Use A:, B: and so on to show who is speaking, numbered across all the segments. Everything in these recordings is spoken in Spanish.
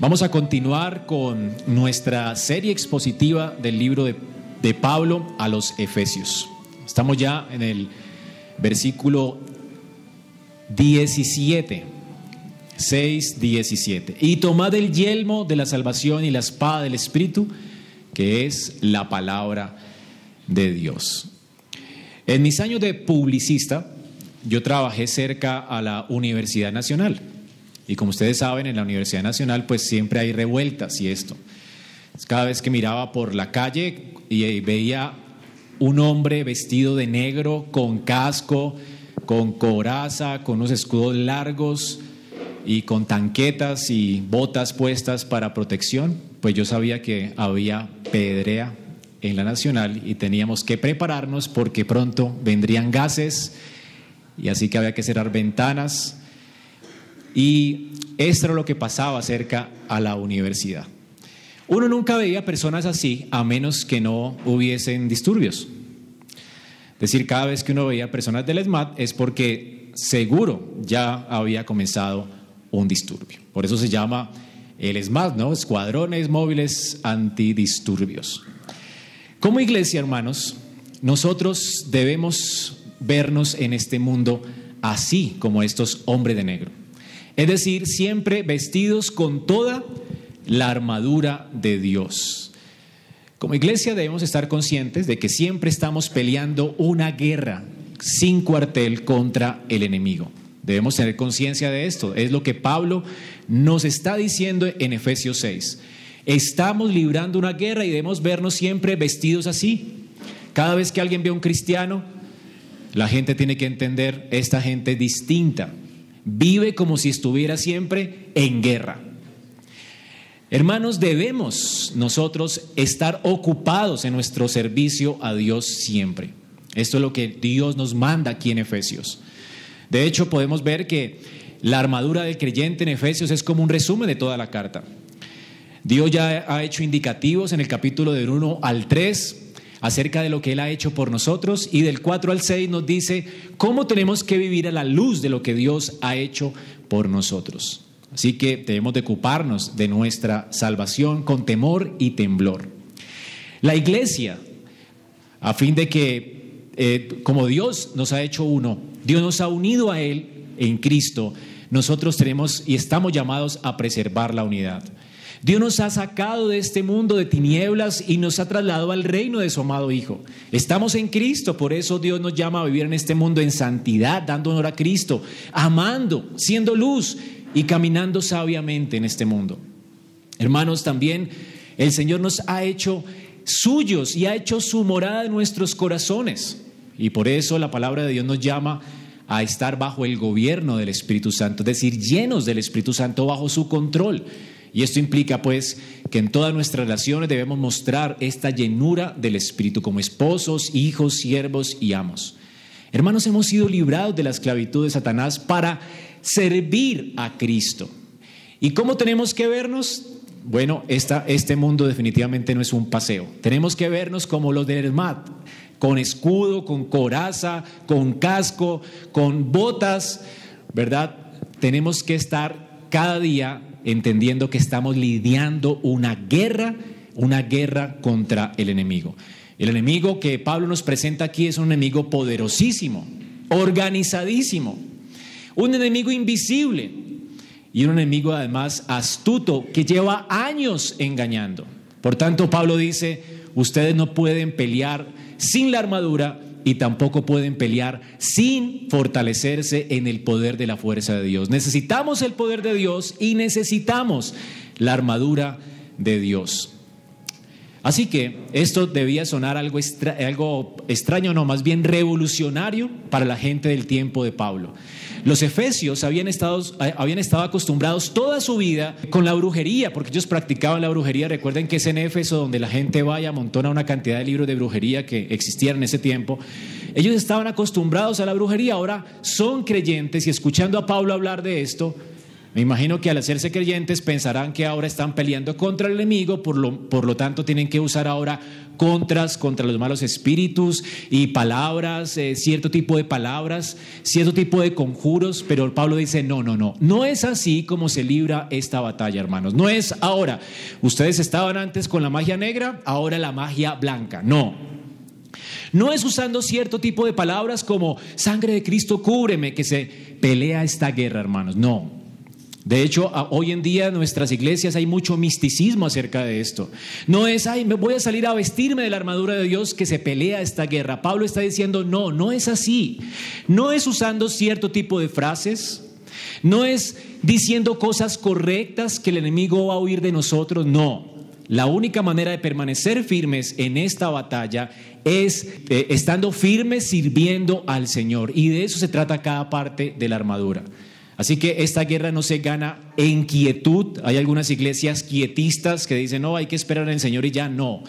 A: Vamos a continuar con nuestra serie expositiva del libro de, de, Pablo a los Efesios. Estamos ya en el versículo 17, 6, 17. Y tomad el yelmo de la salvación y la espada del Espíritu, que es la palabra de Dios. En mis años de publicista, yo trabajé cerca a la Universidad Nacional. Y como ustedes saben, en la Universidad Nacional pues siempre hay revueltas y esto. Cada vez que miraba por la calle y veía un hombre vestido de negro, con casco, con coraza, con unos escudos largos y con tanquetas y botas puestas para protección, pues yo sabía que había pedrea en la Nacional y teníamos que prepararnos porque pronto vendrían gases y así que había que cerrar ventanas y esto era lo que pasaba cerca a la universidad. Uno nunca veía personas así a menos que no hubiesen disturbios. Es decir, cada vez que uno veía personas del SMAT es porque seguro ya había comenzado un disturbio. Por eso se llama el SMAT, ¿no? Escuadrones Móviles Antidisturbios. Como iglesia, hermanos, nosotros debemos vernos en este mundo así como estos hombres de negro. Es decir, siempre vestidos con toda la armadura de Dios. Como iglesia debemos estar conscientes de que siempre estamos peleando una guerra sin cuartel contra el enemigo. Debemos tener conciencia de esto. Es lo que Pablo nos está diciendo en Efesios 6. Estamos librando una guerra y debemos vernos siempre vestidos así. Cada vez que alguien ve a un cristiano, la gente tiene que entender, esta gente distinta vive como si estuviera siempre en guerra. Hermanos, debemos nosotros estar ocupados en nuestro servicio a Dios siempre. Esto es lo que Dios nos manda aquí en Efesios. De hecho, podemos ver que la armadura del creyente en Efesios es como un resumen de toda la carta. Dios ya ha hecho indicativos en el capítulo del 1 al 3 acerca de lo que Él ha hecho por nosotros y del 4 al 6 nos dice cómo tenemos que vivir a la luz de lo que Dios ha hecho por nosotros. Así que debemos de ocuparnos de nuestra salvación con temor y temblor. La iglesia, a fin de que, eh, como Dios nos ha hecho uno, Dios nos ha unido a Él en Cristo, nosotros tenemos y estamos llamados a preservar la unidad. Dios nos ha sacado de este mundo de tinieblas y nos ha trasladado al reino de su amado Hijo. Estamos en Cristo, por eso Dios nos llama a vivir en este mundo en santidad, dando honor a Cristo, amando, siendo luz y caminando sabiamente en este mundo. Hermanos, también el Señor nos ha hecho suyos y ha hecho su morada en nuestros corazones. Y por eso la palabra de Dios nos llama a estar bajo el gobierno del Espíritu Santo, es decir, llenos del Espíritu Santo bajo su control. Y esto implica pues que en todas nuestras relaciones debemos mostrar esta llenura del Espíritu como esposos, hijos, siervos y amos. Hermanos, hemos sido librados de la esclavitud de Satanás para servir a Cristo. ¿Y cómo tenemos que vernos? Bueno, esta, este mundo definitivamente no es un paseo. Tenemos que vernos como los del ERMAT, con escudo, con coraza, con casco, con botas, ¿verdad? Tenemos que estar cada día entendiendo que estamos lidiando una guerra, una guerra contra el enemigo. El enemigo que Pablo nos presenta aquí es un enemigo poderosísimo, organizadísimo, un enemigo invisible y un enemigo además astuto que lleva años engañando. Por tanto, Pablo dice, ustedes no pueden pelear sin la armadura y tampoco pueden pelear sin fortalecerse en el poder de la fuerza de Dios. Necesitamos el poder de Dios y necesitamos la armadura de Dios. Así que esto debía sonar algo, extraño, no, más bien revolucionario para la gente del tiempo de Pablo. Los efesios habían estado, habían estado acostumbrados toda su vida con la brujería, porque ellos practicaban la brujería. Recuerden que es en Éfeso donde la gente vaya, amontona una cantidad de libros de brujería que existían en ese tiempo. Ellos estaban acostumbrados a la brujería, ahora son creyentes y escuchando a Pablo hablar de esto, Me imagino que al hacerse creyentes pensarán que ahora están peleando contra el enemigo, por lo, por lo tanto tienen que usar ahora contras contra los malos espíritus y palabras, eh, cierto tipo de palabras, cierto tipo de conjuros, pero Pablo dice, no, no, no, no es así como se libra esta batalla, hermanos. No es ahora, ustedes estaban antes con la magia negra, ahora la magia blanca, no. No es usando cierto tipo de palabras como sangre de Cristo, cúbreme, que se pelea esta guerra, hermanos. No, de hecho, hoy en día en nuestras iglesias hay mucho misticismo acerca de esto. No es, ay, me voy a salir a vestirme de la armadura de Dios que se pelea esta guerra. Pablo está diciendo, no, no es así. No es usando cierto tipo de frases. No es diciendo cosas correctas que el enemigo va a oír de nosotros. No. La única manera de permanecer firmes en esta batalla es eh, estando firmes sirviendo al Señor. Y de eso se trata cada parte de la armadura. Así que esta guerra no se gana en quietud. Hay algunas iglesias quietistas que dicen, no, hay que esperar el Señor y ya no.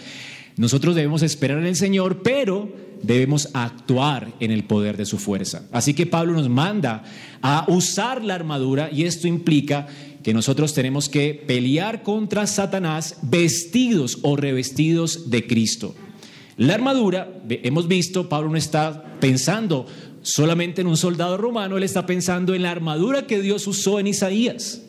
A: Nosotros debemos esperar en el Señor, pero debemos actuar en el poder de su fuerza. Así que Pablo nos manda a usar la armadura y esto implica que nosotros tenemos que pelear contra Satanás vestidos o revestidos de Cristo. La armadura, hemos visto, Pablo no está pensando solamente en un soldado romano, él está pensando en la armadura que Dios usó en Isaías.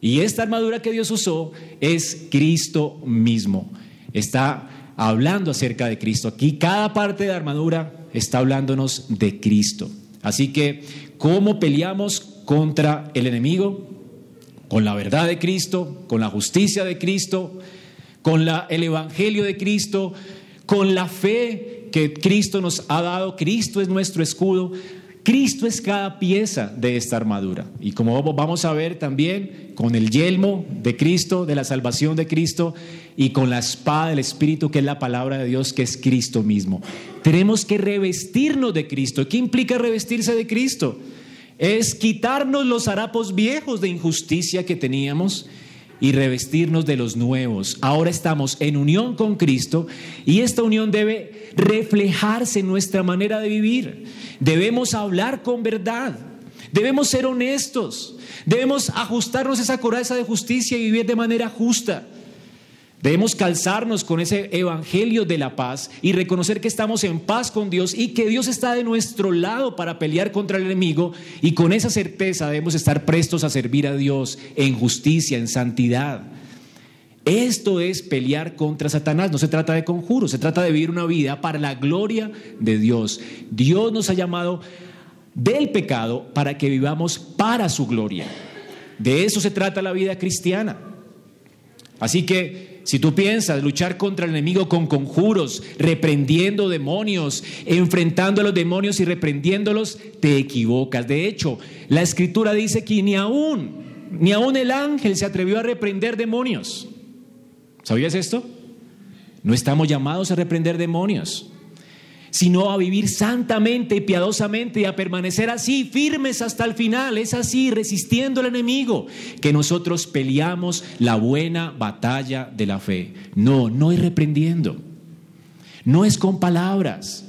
A: Y esta armadura que Dios usó es Cristo mismo. Está hablando acerca de Cristo. Aquí cada parte de la armadura está hablándonos de Cristo. Así que, ¿cómo peleamos contra el enemigo? Con la verdad de Cristo, con la justicia de Cristo, con el Evangelio de Cristo, con la fe que Cristo nos ha dado. Cristo es nuestro escudo. Cristo es cada pieza de esta armadura. Y como vamos a ver también con el yelmo de Cristo, de la salvación de Cristo, y con la espada del Espíritu, que es la palabra de Dios, que es Cristo mismo. Tenemos que revestirnos de Cristo. ¿Qué implica revestirse de Cristo? Es quitarnos los harapos viejos de injusticia que teníamos y revestirnos de los nuevos. Ahora estamos en unión con Cristo y esta unión debe reflejarse en nuestra manera de vivir. Debemos hablar con verdad. Debemos ser honestos. Debemos ajustarnos esa coraza de justicia y vivir de manera justa. Debemos calzarnos con ese evangelio de la paz y reconocer que estamos en paz con Dios y que Dios está de nuestro lado para pelear contra el enemigo y con esa certeza debemos estar prestos a servir a Dios en justicia, en santidad. Esto es pelear contra Satanás, no se trata de conjuros, se trata de vivir una vida para la gloria de Dios. Dios nos ha llamado del pecado para que vivamos para su gloria. De eso se trata la vida cristiana. Así que si tú piensas luchar contra el enemigo con conjuros, reprendiendo demonios, enfrentando a los demonios y reprendiéndolos, te equivocas. De hecho, la escritura dice que ni aún, ni aún el ángel se atrevió a reprender demonios. ¿Sabías esto? No estamos llamados a reprender demonios sino a vivir santamente y piadosamente y a permanecer así, firmes hasta el final. Es así, resistiendo al enemigo, que nosotros peleamos la buena batalla de la fe. No, no es reprendiendo, no es con palabras,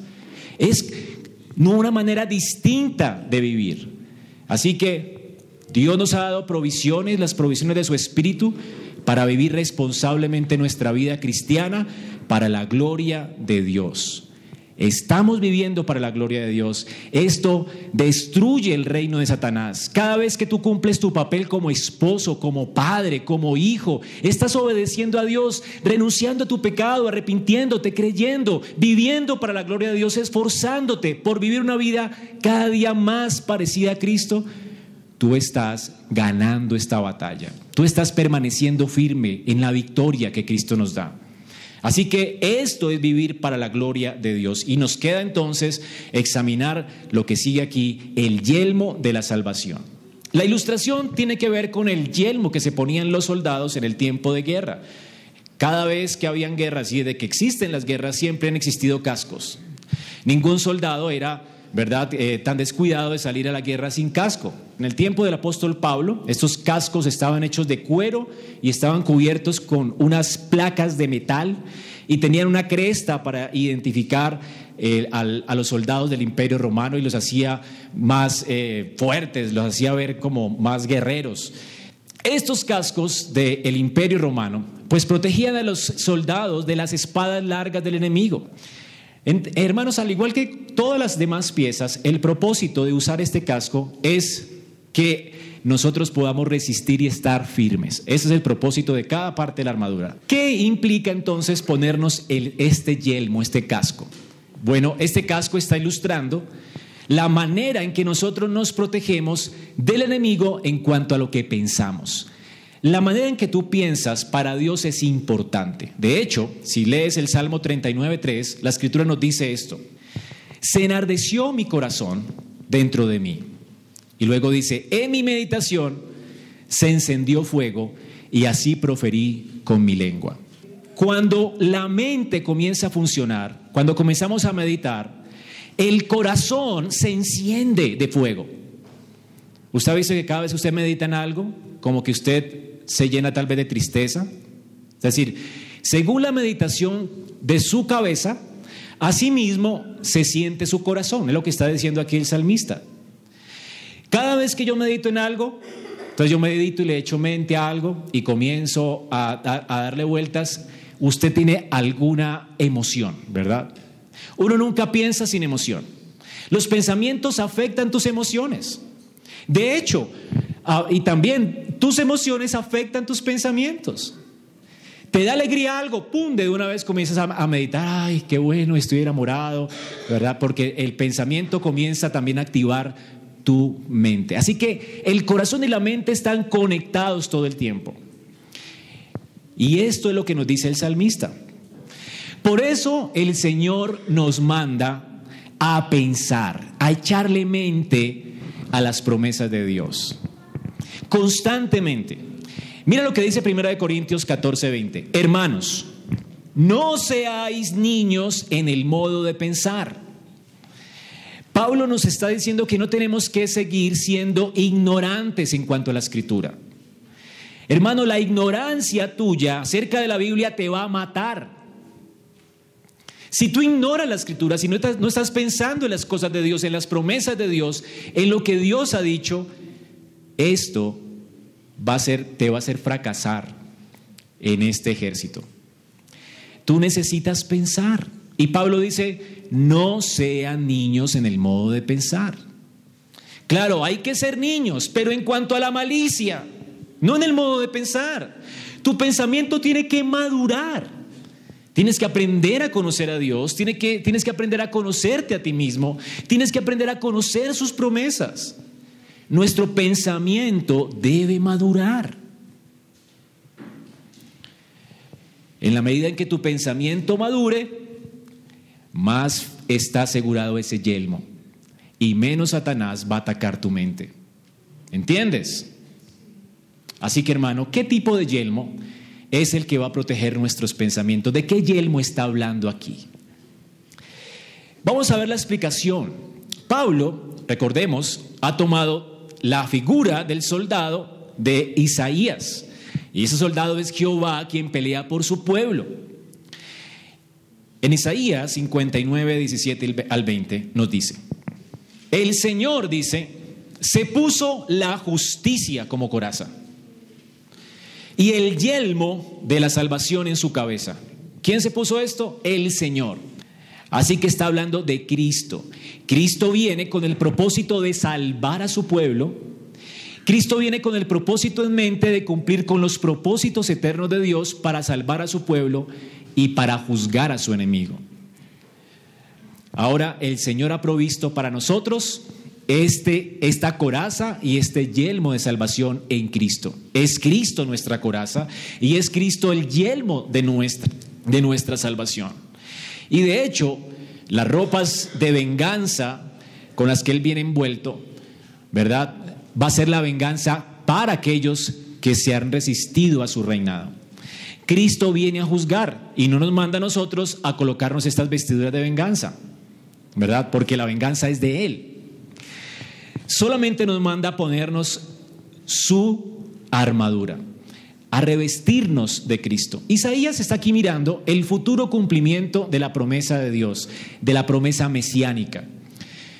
A: es una manera distinta de vivir. Así que Dios nos ha dado provisiones, las provisiones de su Espíritu, para vivir responsablemente nuestra vida cristiana para la gloria de Dios. Estamos viviendo para la gloria de Dios. Esto destruye el reino de Satanás. Cada vez que tú cumples tu papel como esposo, como padre, como hijo, estás obedeciendo a Dios, renunciando a tu pecado, arrepintiéndote, creyendo, viviendo para la gloria de Dios, esforzándote por vivir una vida cada día más parecida a Cristo. Tú estás ganando esta batalla. Tú estás permaneciendo firme en la victoria que Cristo nos da. Así que esto es vivir para la gloria de Dios. Y nos queda entonces examinar lo que sigue aquí, el yelmo de la salvación. La ilustración tiene que ver con el yelmo que se ponían los soldados en el tiempo de guerra. Cada vez que habían guerras y de que existen las guerras siempre han existido cascos. Ningún soldado era ¿verdad? Eh, tan descuidado de salir a la guerra sin casco. En el tiempo del apóstol Pablo, estos cascos estaban hechos de cuero y estaban cubiertos con unas placas de metal y tenían una cresta para identificar eh, a los soldados del imperio romano y los hacía más eh, fuertes, los hacía ver como más guerreros. Estos cascos del imperio romano pues protegían a los soldados de las espadas largas del enemigo. Hermanos, al igual que todas las demás piezas, el propósito de usar este casco es que nosotros podamos resistir y estar firmes. Ese es el propósito de cada parte de la armadura. ¿Qué implica entonces ponernos este yelmo, este casco? Bueno, este casco está ilustrando la manera en que nosotros nos protegemos del enemigo en cuanto a lo que pensamos. La manera en que tú piensas para Dios es importante. De hecho, si lees el Salmo 39.3, la escritura nos dice esto. Se enardeció mi corazón dentro de mí. Y luego dice, en mi meditación se encendió fuego y así proferí con mi lengua. Cuando la mente comienza a funcionar, cuando comenzamos a meditar, el corazón se enciende de fuego. ¿Usted ha visto que cada vez que usted medita en algo, como que usted se llena tal vez de tristeza? Es decir, según la meditación de su cabeza, asimismo se siente su corazón. Es lo que está diciendo aquí el salmista. Cada vez que yo medito en algo, entonces yo medito y le echo mente a algo y comienzo a, a darle vueltas, usted tiene alguna emoción, ¿verdad? Uno nunca piensa sin emoción. Los pensamientos afectan tus emociones. De hecho, ah, y también tus emociones afectan tus pensamientos. Te da alegría algo, pum, de una vez comienzas a, meditar, ay, qué bueno, estoy enamorado, ¿verdad? Porque el pensamiento comienza también a activar tu mente. Así que el corazón y la mente están conectados todo el tiempo. Y esto es lo que nos dice el salmista. Por eso el Señor nos manda a pensar, a echarle mente a las promesas de Dios. Constantemente. Mira lo que dice 1 Corintios 14, 20. Hermanos, no seáis niños en el modo de pensar. Pablo nos está diciendo que no tenemos que seguir siendo ignorantes en cuanto a la escritura. Hermano, la ignorancia tuya acerca de la Biblia te va a matar. Si tú ignoras la escritura, si no estás, no estás pensando en las cosas de Dios, en las promesas de Dios, en lo que Dios ha dicho, esto va a ser, te va a hacer fracasar en este ejército. Tú necesitas pensar. Y Pablo dice, no sean niños en el modo de pensar. Claro, hay que ser niños, pero en cuanto a la malicia, no en el modo de pensar. Tu pensamiento tiene que madurar. Tienes que aprender a conocer a Dios, tienes que, tienes que aprender a conocerte a ti mismo, tienes que aprender a conocer sus promesas. Nuestro pensamiento debe madurar. En la medida en que tu pensamiento madure, más está asegurado ese yelmo y menos Satanás va a atacar tu mente. ¿Entiendes? Así que hermano, ¿qué tipo de yelmo? es el que va a proteger nuestros pensamientos. ¿De qué yelmo está hablando aquí? Vamos a ver la explicación. Pablo, recordemos, ha tomado la figura del soldado de Isaías. Y ese soldado es Jehová quien pelea por su pueblo. En Isaías 59, 17 al 20 nos dice, el Señor dice, se puso la justicia como coraza y el yelmo de la salvación en su cabeza. ¿Quién se puso esto? El Señor. Así que está hablando de Cristo. Cristo viene con el propósito de salvar a su pueblo. Cristo viene con el propósito en mente de cumplir con los propósitos eternos de Dios para salvar a su pueblo y para juzgar a su enemigo. Ahora el Señor ha provisto para nosotros este, esta coraza y este yelmo de salvación en Cristo. Es Cristo nuestra coraza y es Cristo el yelmo de nuestra, de nuestra salvación. Y de hecho, las ropas de venganza con las que Él viene envuelto, ¿verdad? Va a ser la venganza para aquellos que se han resistido a su reinado. Cristo viene a juzgar y no nos manda a nosotros a colocarnos estas vestiduras de venganza, ¿verdad? Porque la venganza es de Él solamente nos manda a ponernos su armadura. A revestirnos de Cristo. Isaías está aquí mirando el futuro cumplimiento de la promesa de Dios, de la promesa mesiánica.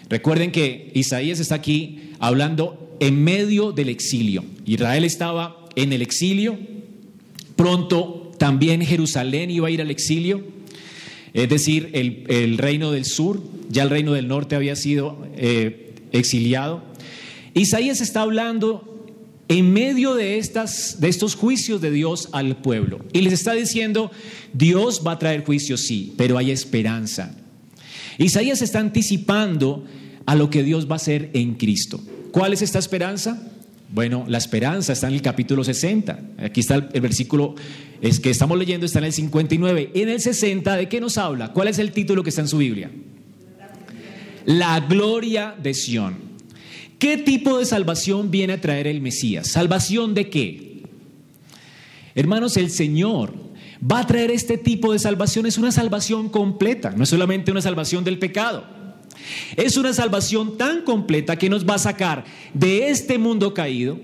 A: Recuerden que Isaías está aquí hablando en medio del exilio. Israel estaba en el exilio, pronto también Jerusalén iba a ir al exilio, es decir, el, reino del sur, ya el reino del norte había sido eh, exiliado. Isaías está hablando en medio de, estas, de estos juicios de Dios al pueblo. Y les está diciendo, Dios va a traer juicios, sí, pero hay esperanza. Isaías está anticipando a lo que Dios va a hacer en Cristo. ¿Cuál es esta esperanza? Bueno, la esperanza está en el capítulo 60. Aquí está el, versículo es que estamos leyendo, está en el 59. En el 60, ¿de qué nos habla? ¿Cuál es el título que está en su Biblia? La gloria de Sión. ¿Qué tipo de salvación viene a traer el Mesías? ¿Salvación de qué? Hermanos, el Señor va a traer este tipo de salvación. Es una salvación completa, no es solamente una salvación del pecado. Es una salvación tan completa que nos va a sacar de este mundo caído,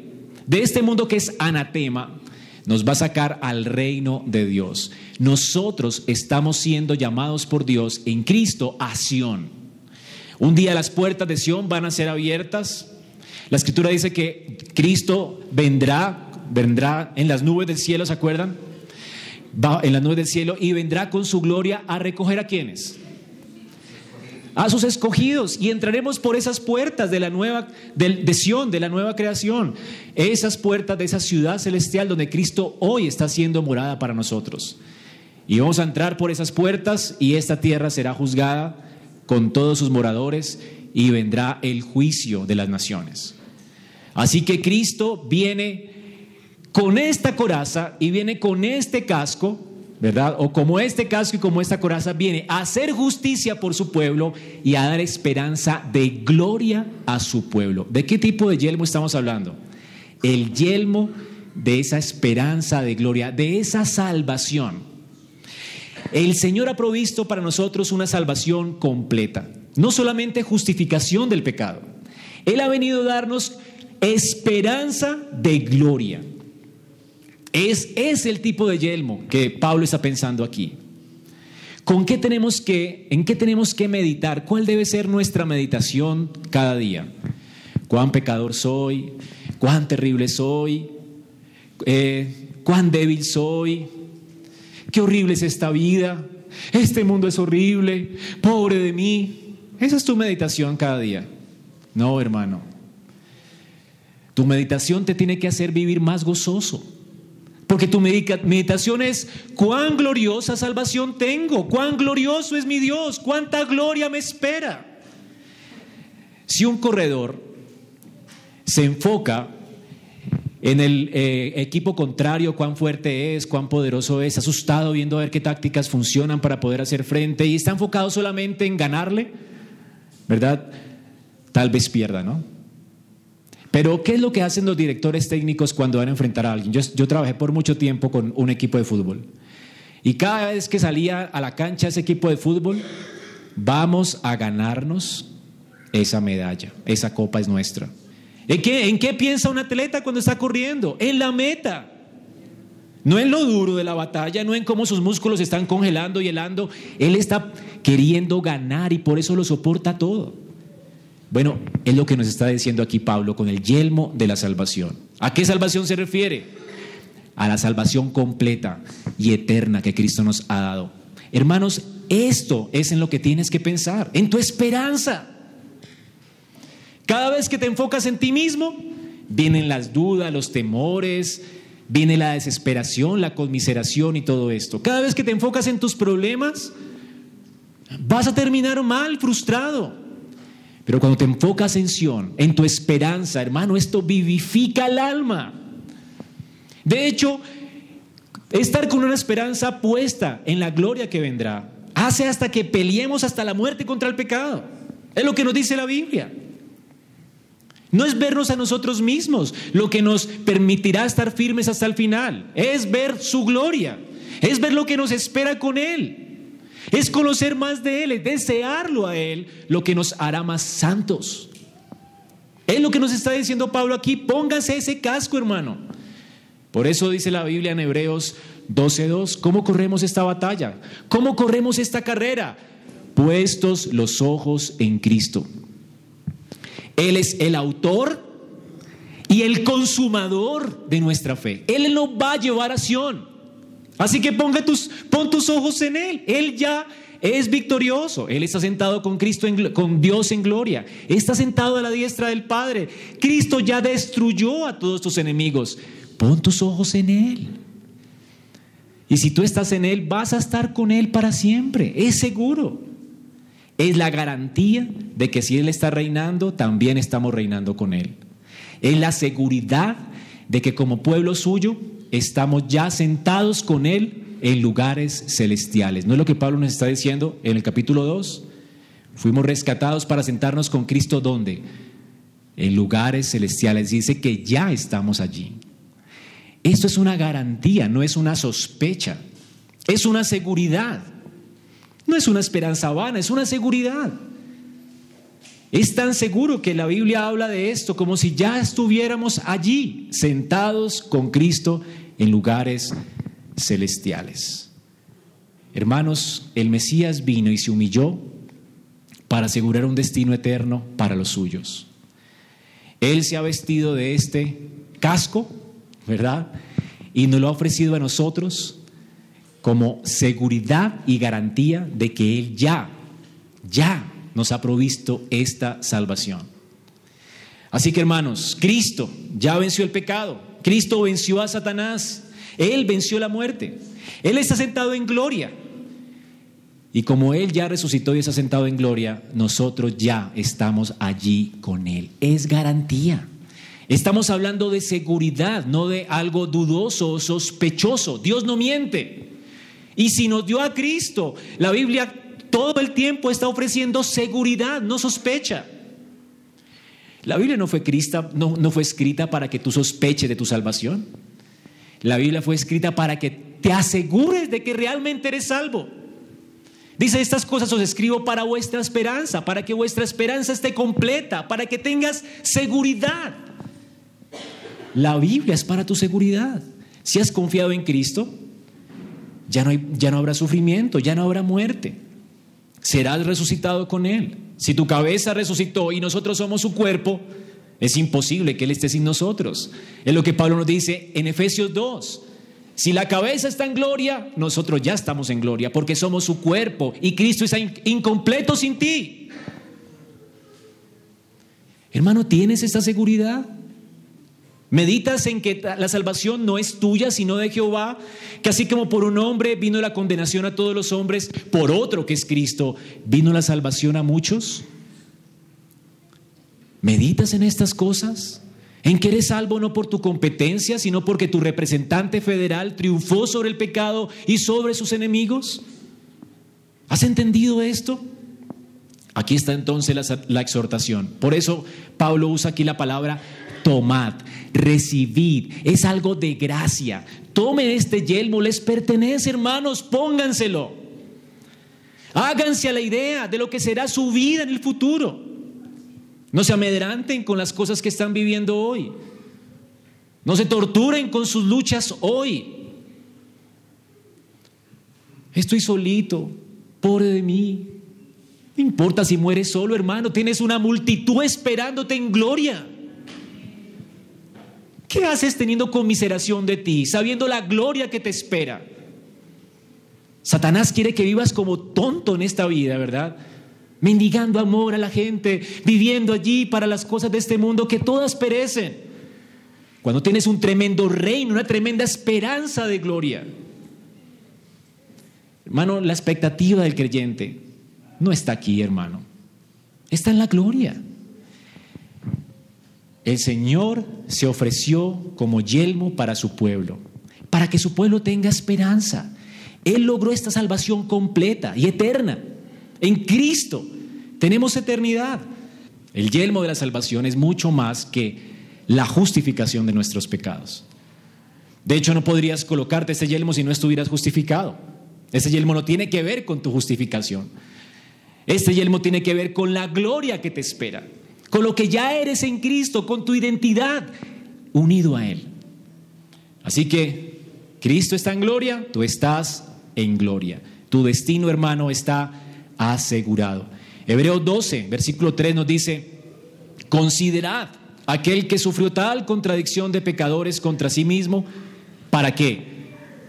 A: de este mundo que es anatema, nos va a sacar al reino de Dios. Nosotros estamos siendo llamados por Dios en Cristo a Sión. Un día las puertas de Sión van a ser abiertas. La escritura dice que Cristo vendrá, vendrá en las nubes del cielo, ¿se acuerdan? Va en las nubes del cielo y vendrá con su gloria a recoger a quienes? A sus escogidos y entraremos por esas puertas de la nueva de, de la nueva creación, esas puertas de esa ciudad celestial donde Cristo hoy está siendo morada para nosotros. Y vamos a entrar por esas puertas y esta tierra será juzgada con todos sus moradores y vendrá el juicio de las naciones. Así que Cristo viene con esta coraza y viene con este casco, ¿verdad? O como este casco y como esta coraza viene a hacer justicia por su pueblo y a dar esperanza de gloria a su pueblo. ¿De qué tipo de yelmo estamos hablando? El yelmo de esa esperanza de gloria, de esa salvación. El Señor ha provisto para nosotros una salvación completa, no solamente justificación del pecado. Él ha venido a darnos esperanza de gloria. Es, es el tipo de yelmo que Pablo está pensando aquí. ¿Con qué tenemos que, en qué tenemos que meditar? ¿Cuál debe ser nuestra meditación cada día? ¿Cuán pecador soy? ¿Cuán terrible soy? Eh, ¿Cuán débil soy? Qué horrible es esta vida, este mundo es horrible, pobre de mí. Esa es tu meditación cada día. No, hermano. Tu meditación te tiene que hacer vivir más gozoso. Porque tu meditación es cuán gloriosa salvación tengo, cuán glorioso es mi Dios, cuánta gloria me espera. Si un corredor se enfoca en el eh, equipo contrario cuán fuerte es, cuán poderoso es, asustado viendo a ver qué tácticas funcionan para poder hacer frente y está enfocado solamente en ganarle, ¿verdad? Tal vez pierda, ¿no? Pero ¿qué es lo que hacen los directores técnicos cuando van a enfrentar a alguien? Yo, yo trabajé por mucho tiempo con un equipo de fútbol y cada vez que salía a la cancha ese equipo de fútbol, vamos a ganarnos esa medalla, esa copa es nuestra. ¿En qué, ¿En qué piensa un atleta cuando está corriendo? En la meta. No en lo duro de la batalla, no en cómo sus músculos están congelando y helando. Él está queriendo ganar y por eso lo soporta todo. Bueno, es lo que nos está diciendo aquí Pablo con el yelmo de la salvación. ¿A qué salvación se refiere? A la salvación completa y eterna que Cristo nos ha dado. Hermanos, esto es en lo que tienes que pensar, en tu esperanza. Cada vez que te enfocas en ti mismo, vienen las dudas, los temores, viene la desesperación, la conmiseración y todo esto. Cada vez que te enfocas en tus problemas, vas a terminar mal, frustrado. Pero cuando te enfocas en Sion, en tu esperanza, hermano, esto vivifica el alma. De hecho, estar con una esperanza puesta en la gloria que vendrá hace hasta que peleemos hasta la muerte contra el pecado. Es lo que nos dice la Biblia. No es vernos a nosotros mismos lo que nos permitirá estar firmes hasta el final. Es ver su gloria. Es ver lo que nos espera con Él. Es conocer más de Él, es desearlo a Él, lo que nos hará más santos. Es lo que nos está diciendo Pablo aquí. Póngase ese casco, hermano. Por eso dice la Biblia en Hebreos 12.2, ¿cómo corremos esta batalla? ¿Cómo corremos esta carrera? Puestos los ojos en Cristo. Él es el autor y el consumador de nuestra fe. Él nos va a llevar a acción. Así que ponga tus, pon tus ojos en Él. Él ya es victorioso. Él está sentado con Cristo, con Dios en gloria. Está sentado a la diestra del Padre. Cristo ya destruyó a todos tus enemigos. Pon tus ojos en Él. Y si tú estás en Él, vas a estar con Él para siempre. Es seguro. Es la garantía de que si Él está reinando, también estamos reinando con Él. Es la seguridad de que como pueblo suyo estamos ya sentados con Él en lugares celestiales. ¿No es lo que Pablo nos está diciendo en el capítulo 2? Fuimos rescatados para sentarnos con Cristo ¿dónde? En lugares celestiales. Dice que ya estamos allí. Esto es una garantía, no es una sospecha. Es una seguridad. No es una esperanza vana, es una seguridad. Es tan seguro que la Biblia habla de esto como si ya estuviéramos allí, sentados con Cristo en lugares celestiales. Hermanos, el Mesías vino y se humilló para asegurar un destino eterno para los suyos. Él se ha vestido de este casco, ¿verdad? Y nos lo ha ofrecido a nosotros como seguridad y garantía de que Él ya, ya nos ha provisto esta salvación. Así que hermanos, Cristo ya venció el pecado, Cristo venció a Satanás, Él venció la muerte, Él está sentado en gloria. Y como Él ya resucitó y está sentado en gloria, nosotros ya estamos allí con Él. Es garantía. Estamos hablando de seguridad, no de algo dudoso o sospechoso. Dios no miente. Y si nos dio a Cristo, la Biblia todo el tiempo está ofreciendo seguridad, no sospecha. La Biblia no fue, no, no fue escrita para que tú sospeches de tu salvación. La Biblia fue escrita para que te asegures de que realmente eres salvo. Dice, estas cosas os escribo para vuestra esperanza, para que vuestra esperanza esté completa, para que tengas seguridad. La Biblia es para tu seguridad. Si has confiado en Cristo, ya no, habrá sufrimiento, ya no habrá muerte. Serás resucitado con Él. Si tu cabeza resucitó y nosotros somos su cuerpo, es imposible que Él esté sin nosotros. Es lo que Pablo nos dice en Efesios 2. Si la cabeza está en gloria, nosotros ya estamos en gloria porque somos su cuerpo y Cristo está incompleto sin ti. Hermano, ¿tienes esta seguridad? Meditas en que la salvación no es tuya, sino de Jehová, que así como por un hombre vino la condenación a todos los hombres, por otro que es Cristo, vino la salvación a muchos. ¿Meditas en estas cosas? ¿En que eres salvo no por tu competencia, sino porque tu representante federal triunfó sobre el pecado y sobre sus enemigos? ¿Has entendido esto? Aquí está entonces la, la exhortación. Por eso Pablo usa aquí la palabra tomad, recibid, es algo de gracia. Tomen este yelmo, les pertenece, hermanos, pónganselo. Háganse a la idea de lo que será su vida en el futuro. No se amedranten con las cosas que están viviendo hoy. No se torturen con sus luchas hoy. Estoy solito, pobre de mí. No importa si mueres solo, hermano, tienes una multitud esperándote en gloria. ¿Qué haces teniendo conmiseración de ti, sabiendo la gloria que te espera? Satanás quiere que vivas como tonto en esta vida, ¿verdad? Mendigando amor a la gente, viviendo allí para las cosas de este mundo que todas perecen. Cuando tienes un tremendo reino, una tremenda esperanza de gloria. Hermano, la expectativa del creyente no está aquí, hermano. Está en la gloria. El Señor se ofreció como yelmo para su pueblo, para que su pueblo tenga esperanza. Él logró esta salvación completa y eterna. En Cristo tenemos eternidad. El yelmo de la salvación es mucho más que la justificación de nuestros pecados. De hecho, no podrías colocarte ese yelmo si no estuvieras justificado. Ese yelmo no tiene que ver con tu justificación. Este yelmo tiene que ver con la gloria que te espera con lo que ya eres en Cristo, con tu identidad unido a Él. Así que Cristo está en gloria, tú estás en gloria. Tu destino, hermano, está asegurado. Hebreos 12, versículo 3 nos dice, considerad aquel que sufrió tal contradicción de pecadores contra sí mismo, ¿para qué?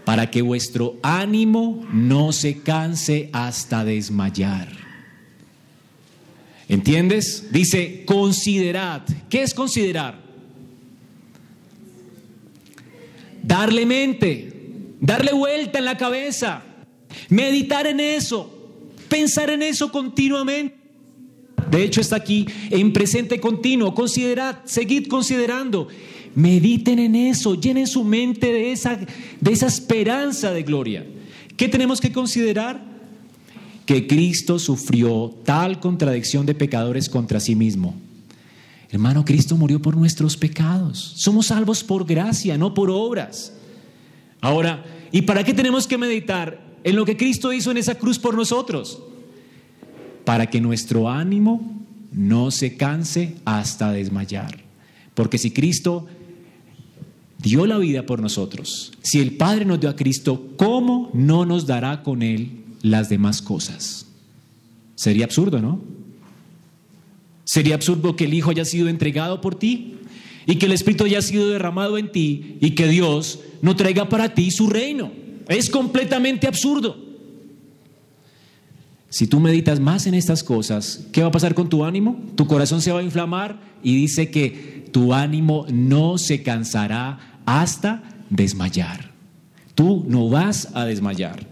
A: Para que vuestro ánimo no se canse hasta desmayar. ¿Entiendes? Dice, considerad. ¿Qué es considerar? Darle mente, darle vuelta en la cabeza, meditar en eso, pensar en eso continuamente. De hecho está aquí en presente continuo. Considerad, seguid considerando. Mediten en eso, llenen su mente de esa, de esa esperanza de gloria. ¿Qué tenemos que considerar? Que Cristo sufrió tal contradicción de pecadores contra sí mismo. Hermano, Cristo murió por nuestros pecados. Somos salvos por gracia, no por obras. Ahora, ¿y para qué tenemos que meditar en lo que Cristo hizo en esa cruz por nosotros? Para que nuestro ánimo no se canse hasta desmayar. Porque si Cristo dio la vida por nosotros, si el Padre nos dio a Cristo, ¿cómo no nos dará con Él las demás cosas? Sería absurdo, ¿no? Sería absurdo que el Hijo haya sido entregado por ti y que el Espíritu haya sido derramado en ti y que Dios no traiga para ti su reino. Es completamente absurdo. Si tú meditas más en estas cosas, ¿qué va a pasar con tu ánimo? Tu corazón se va a inflamar y dice que tu ánimo no se cansará hasta desmayar. Tú no vas a desmayar.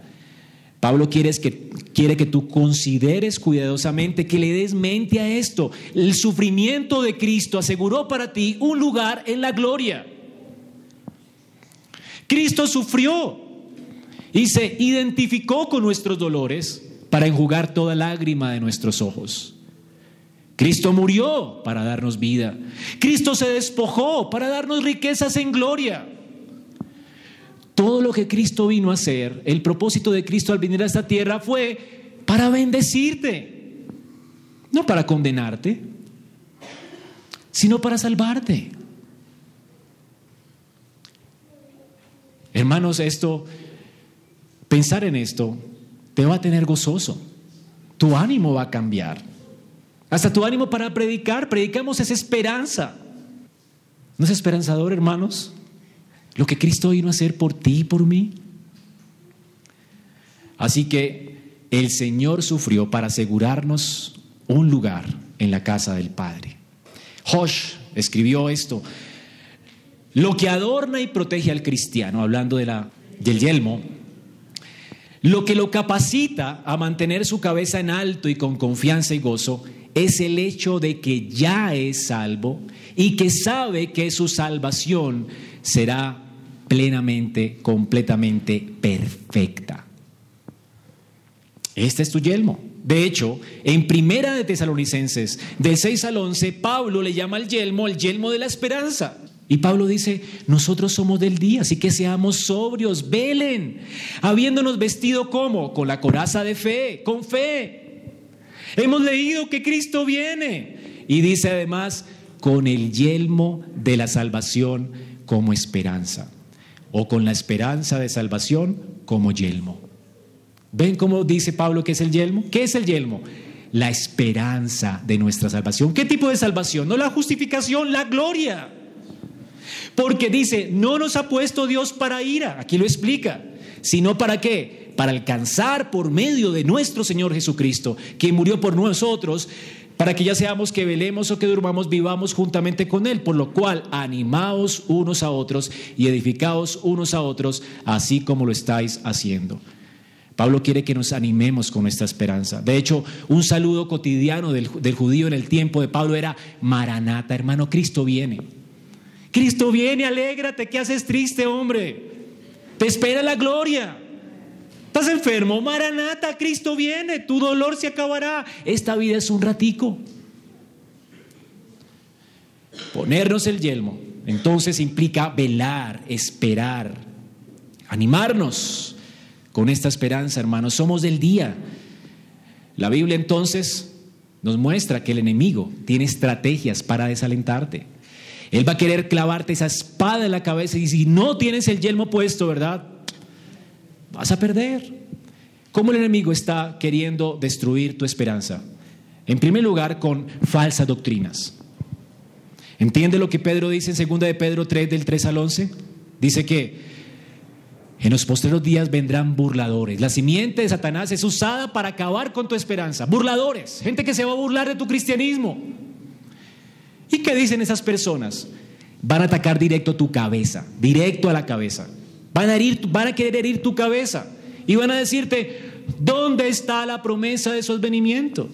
A: Pablo quiere que, quiere que tú consideres cuidadosamente, que le des mente a esto. El sufrimiento de Cristo aseguró para ti un lugar en la gloria. Cristo sufrió y se identificó con nuestros dolores para enjugar toda lágrima de nuestros ojos. Cristo murió para darnos vida. Cristo se despojó para darnos riquezas en gloria. Todo lo que Cristo vino a hacer, el propósito de Cristo al venir a esta tierra fue para bendecirte, no para condenarte, sino para salvarte. Hermanos, esto, pensar en esto, te va a tener gozoso. Tu ánimo va a cambiar. Hasta tu ánimo para predicar, predicamos esa esperanza. ¿No es esperanzador, hermanos? Lo que Cristo vino a hacer por ti y por mí. Así que el Señor sufrió para asegurarnos un lugar en la casa del Padre. Hosh escribió esto lo que adorna y protege al cristiano, hablando de la, del yelmo, lo que lo capacita a mantener su cabeza en alto y con confianza y gozo es el hecho de que ya es salvo y que sabe que su salvación será plenamente, completamente perfecta. Este es tu yelmo. De hecho, en Primera de Tesalonicenses, del 6 al 11, Pablo le llama al yelmo el yelmo de la esperanza. Y Pablo dice, nosotros somos del día, así que seamos sobrios, velen, habiéndonos vestido como, con la coraza de fe, con fe. Hemos leído que Cristo viene. Y dice además, con el yelmo de la salvación como esperanza, o con la esperanza de salvación como yelmo. ¿Ven cómo dice Pablo que es el yelmo? ¿Qué es el yelmo? La esperanza de nuestra salvación. ¿Qué tipo de salvación? No la justificación, la gloria. Porque dice, no nos ha puesto Dios para ira, aquí lo explica, sino para qué? Para alcanzar por medio de nuestro Señor Jesucristo, que murió por nosotros, para que ya seamos que velemos o que durmamos, vivamos juntamente con Él, por lo cual animaos unos a otros y edificaos unos a otros, así como lo estáis haciendo. Pablo quiere que nos animemos con esta esperanza. De hecho, un saludo cotidiano del, del judío en el tiempo de Pablo era Maranata, hermano, Cristo viene. Cristo viene, alégrate, ¿qué haces triste, hombre? Te espera la gloria. ¿Estás enfermo? Maranata, Cristo viene, tu dolor se acabará. Esta vida es un ratico. Ponernos el yelmo, entonces implica velar, esperar, animarnos con esta esperanza, hermanos. Somos del día. La Biblia entonces nos muestra que el enemigo tiene estrategias para desalentarte. Él va a querer clavarte esa espada en la cabeza y si no tienes el yelmo puesto, ¿verdad? Vas a perder. ¿Cómo el enemigo está queriendo destruir tu esperanza? En primer lugar, con falsas doctrinas. ¿Entiende lo que Pedro dice en 2 de Pedro 3 del 3 al 11? Dice que en los posteriores días vendrán burladores. La simiente de Satanás es usada para acabar con tu esperanza. Burladores, gente que se va a burlar de tu cristianismo. ¿Y qué dicen esas personas? Van a atacar directo tu cabeza, directo a la cabeza. Van a, herir, van a querer herir tu cabeza y van a decirte, ¿Dónde está la promesa de su advenimiento?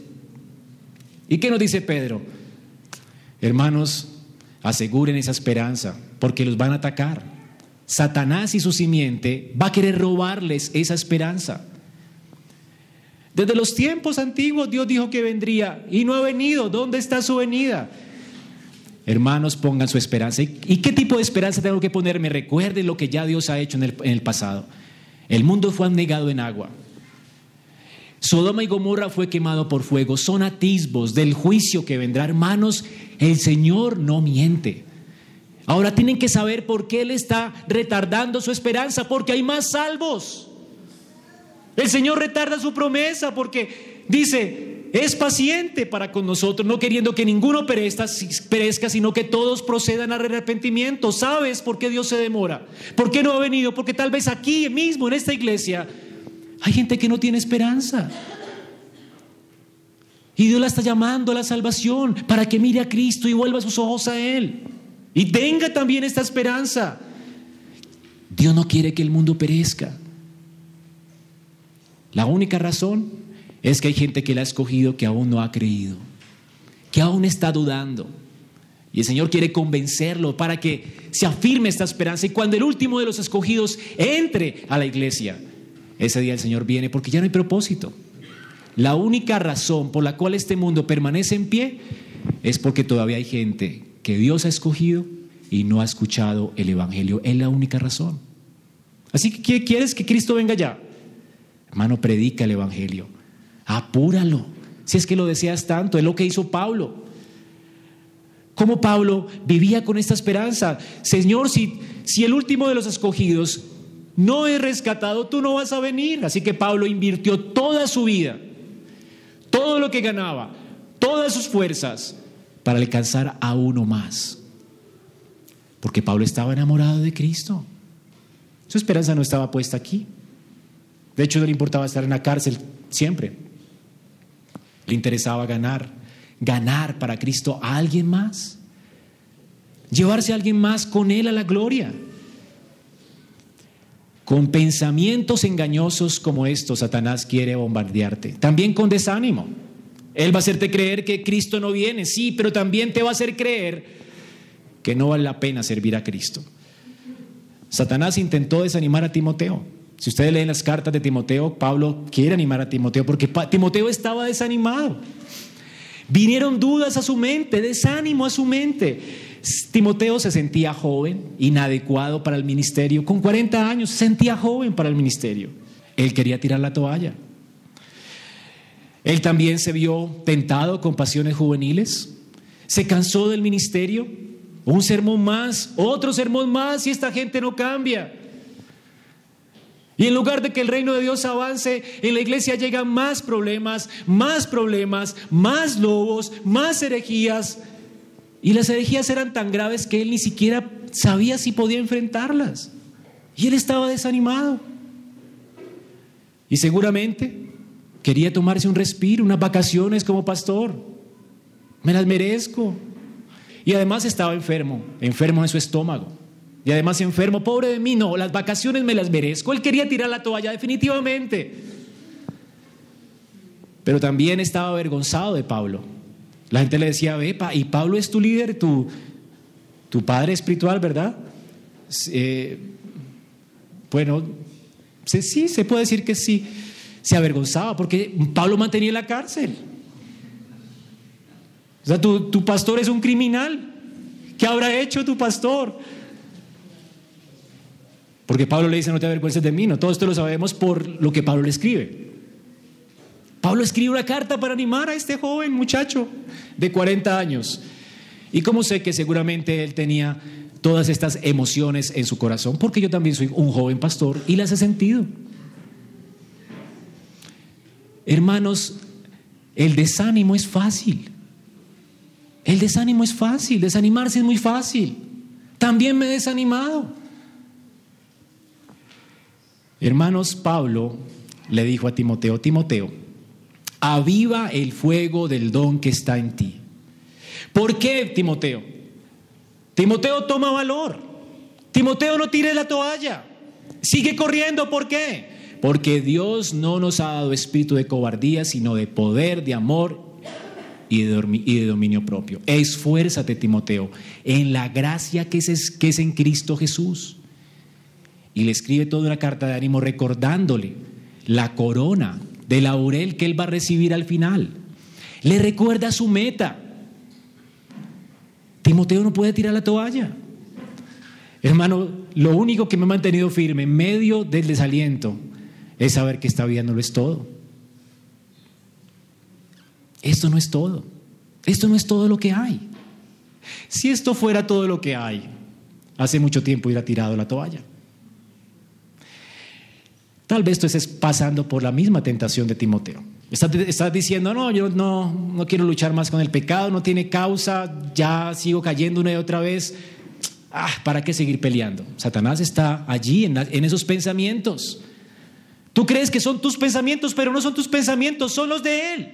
A: ¿Y qué nos dice Pedro? Hermanos, aseguren esa esperanza, porque los van a atacar. Satanás y su simiente va a querer robarles esa esperanza. Desde los tiempos antiguos Dios dijo que vendría y no ha venido. ¿Dónde está su venida? Hermanos, pongan su esperanza. ¿Y qué tipo de esperanza tengo que ponerme? Recuerden lo que ya Dios ha hecho en el, en el pasado. El mundo fue anegado en agua. Sodoma y Gomorra fue quemado por fuego. Son atisbos del juicio que vendrá. Hermanos, el Señor no miente. Ahora tienen que saber por qué Él está retardando su esperanza, porque hay más salvos. El Señor retarda su promesa porque dice, es paciente para con nosotros, no queriendo que ninguno perezca, sino que todos procedan al arrepentimiento. ¿Sabes por qué Dios se demora? ¿Por qué no ha venido? Porque tal vez aquí mismo, en esta iglesia, hay gente que no tiene esperanza. Y Dios la está llamando a la salvación para que mire a Cristo y vuelva sus ojos a Él. Y tenga también esta esperanza. Dios no quiere que el mundo perezca. La única razón es que hay gente que la ha escogido que aún no ha creído, que aún está dudando. Y el Señor quiere convencerlo para que se afirme esta esperanza. Y cuando el último de los escogidos entre a la iglesia, ese día el Señor viene porque ya no hay propósito. La única razón por la cual este mundo permanece en pie es porque todavía hay gente que Dios ha escogido y no ha escuchado el Evangelio. Es la única razón. Así que quieres que Cristo venga ya. Hermano, predica el Evangelio. Apúralo. Si es que lo deseas tanto, es lo que hizo Pablo. Como Pablo vivía con esta esperanza. Señor, si, si el último de los escogidos no he rescatado, tú no vas a venir. Así que Pablo invirtió toda su vida, todo lo que ganaba, todas sus fuerzas para alcanzar a uno más. Porque Pablo estaba enamorado de Cristo. Su esperanza no estaba puesta aquí. De hecho, no le importaba estar en la cárcel siempre. Le interesaba ganar, ganar para Cristo a alguien más. Llevarse a alguien más con él a la gloria. Con pensamientos engañosos como estos, Satanás quiere bombardearte. También con desánimo. Él va a hacerte creer que Cristo no viene, sí, pero también te va a hacer creer que no vale la pena servir a Cristo. Satanás intentó desanimar a Timoteo. Si ustedes leen las cartas de Timoteo, Pablo quiere animar a Timoteo porque Timoteo estaba desanimado. Vinieron dudas a su mente, desánimo a su mente. Timoteo se sentía joven, inadecuado para el ministerio. Con 40 años se sentía joven para el ministerio. Él quería tirar la toalla. Él también se vio tentado con pasiones juveniles. Se cansó del ministerio. Un sermón más, otro sermón más y esta gente no cambia. Y en lugar de que el reino de Dios avance, en la iglesia llegan más problemas, más problemas, más lobos, más herejías, y las herejías eran tan graves que él ni siquiera sabía si podía enfrentarlas. Y él estaba desanimado. Y seguramente quería tomarse un respiro, unas vacaciones como pastor. Me las merezco. Y además estaba enfermo, enfermo en su estómago. Y además enfermo, pobre de mí, no, las vacaciones me las merezco. Él quería tirar la toalla definitivamente. Pero también estaba avergonzado de Pablo. La gente le decía, ve, y Pablo es tu líder, tu, tu padre espiritual, ¿verdad? Eh, bueno, sí, se puede decir que sí. Se avergonzaba porque Pablo mantenía la cárcel. O sea, tu, tu pastor es un criminal. ¿Qué habrá hecho tu pastor? Porque Pablo le dice, no te avergüences de mí, no, todo esto lo sabemos por lo que Pablo le escribe. Pablo escribe una carta para animar a este joven muchacho de 40 años. ¿Y cómo sé que seguramente él tenía todas estas emociones en su corazón? Porque yo también soy un joven pastor y las he sentido. Hermanos, el desánimo es fácil. El desánimo es fácil, desanimarse es muy fácil. También me he desanimado. Hermanos, Pablo le dijo a Timoteo, Timoteo, aviva el fuego del don que está en ti. ¿Por qué, Timoteo? Timoteo toma valor. Timoteo no tire la toalla. Sigue corriendo. ¿Por qué? Porque Dios no nos ha dado espíritu de cobardía, sino de poder, de amor y de, dominio propio. Esfuérzate, Timoteo, en la gracia que es, que es en Cristo Jesús. Y le escribe toda una carta de ánimo recordándole la corona de laurel que él va a recibir al final. Le recuerda su meta. Timoteo no puede tirar la toalla. Hermano, lo único que me ha mantenido firme en medio del desaliento es saber que esta vida no lo es todo. Esto no es todo. Esto no es todo lo que hay. Si esto fuera todo lo que hay, hace mucho tiempo hubiera tirado la toalla. Tal vez tú estés pasando por la misma tentación de Timoteo. Estás, diciendo, no, yo no, no quiero luchar más con el pecado, no tiene causa, ya sigo cayendo una y otra vez. Ah, ¿para qué seguir peleando? Satanás está allí en, en esos pensamientos. Tú crees que son tus pensamientos, pero no son tus pensamientos, son los de Él.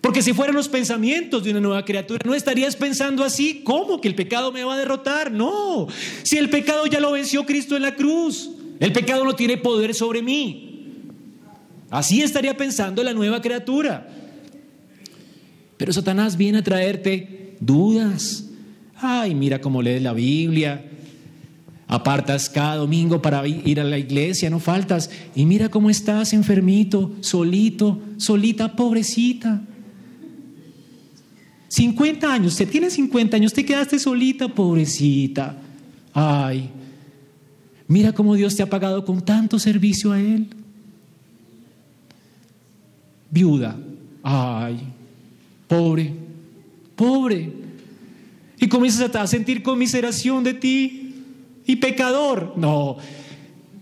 A: Porque si fueran los pensamientos de una nueva criatura, no estarías pensando así, ¿cómo que el pecado me va a derrotar? No, si el pecado ya lo venció Cristo en la cruz, el pecado no tiene poder sobre mí. Así estaría pensando la nueva criatura. Pero Satanás viene a traerte dudas. Ay, mira cómo lees la Biblia. Apartas cada domingo para ir a la iglesia, no faltas. Y mira cómo estás enfermito, solito, solita, pobrecita. 50 años, usted tiene 50 años, te quedaste solita, pobrecita. Ay, mira cómo Dios te ha pagado con tanto servicio a Él. Viuda, ay, pobre, pobre. Y comienzas a sentir conmiseración de ti. Y pecador, no.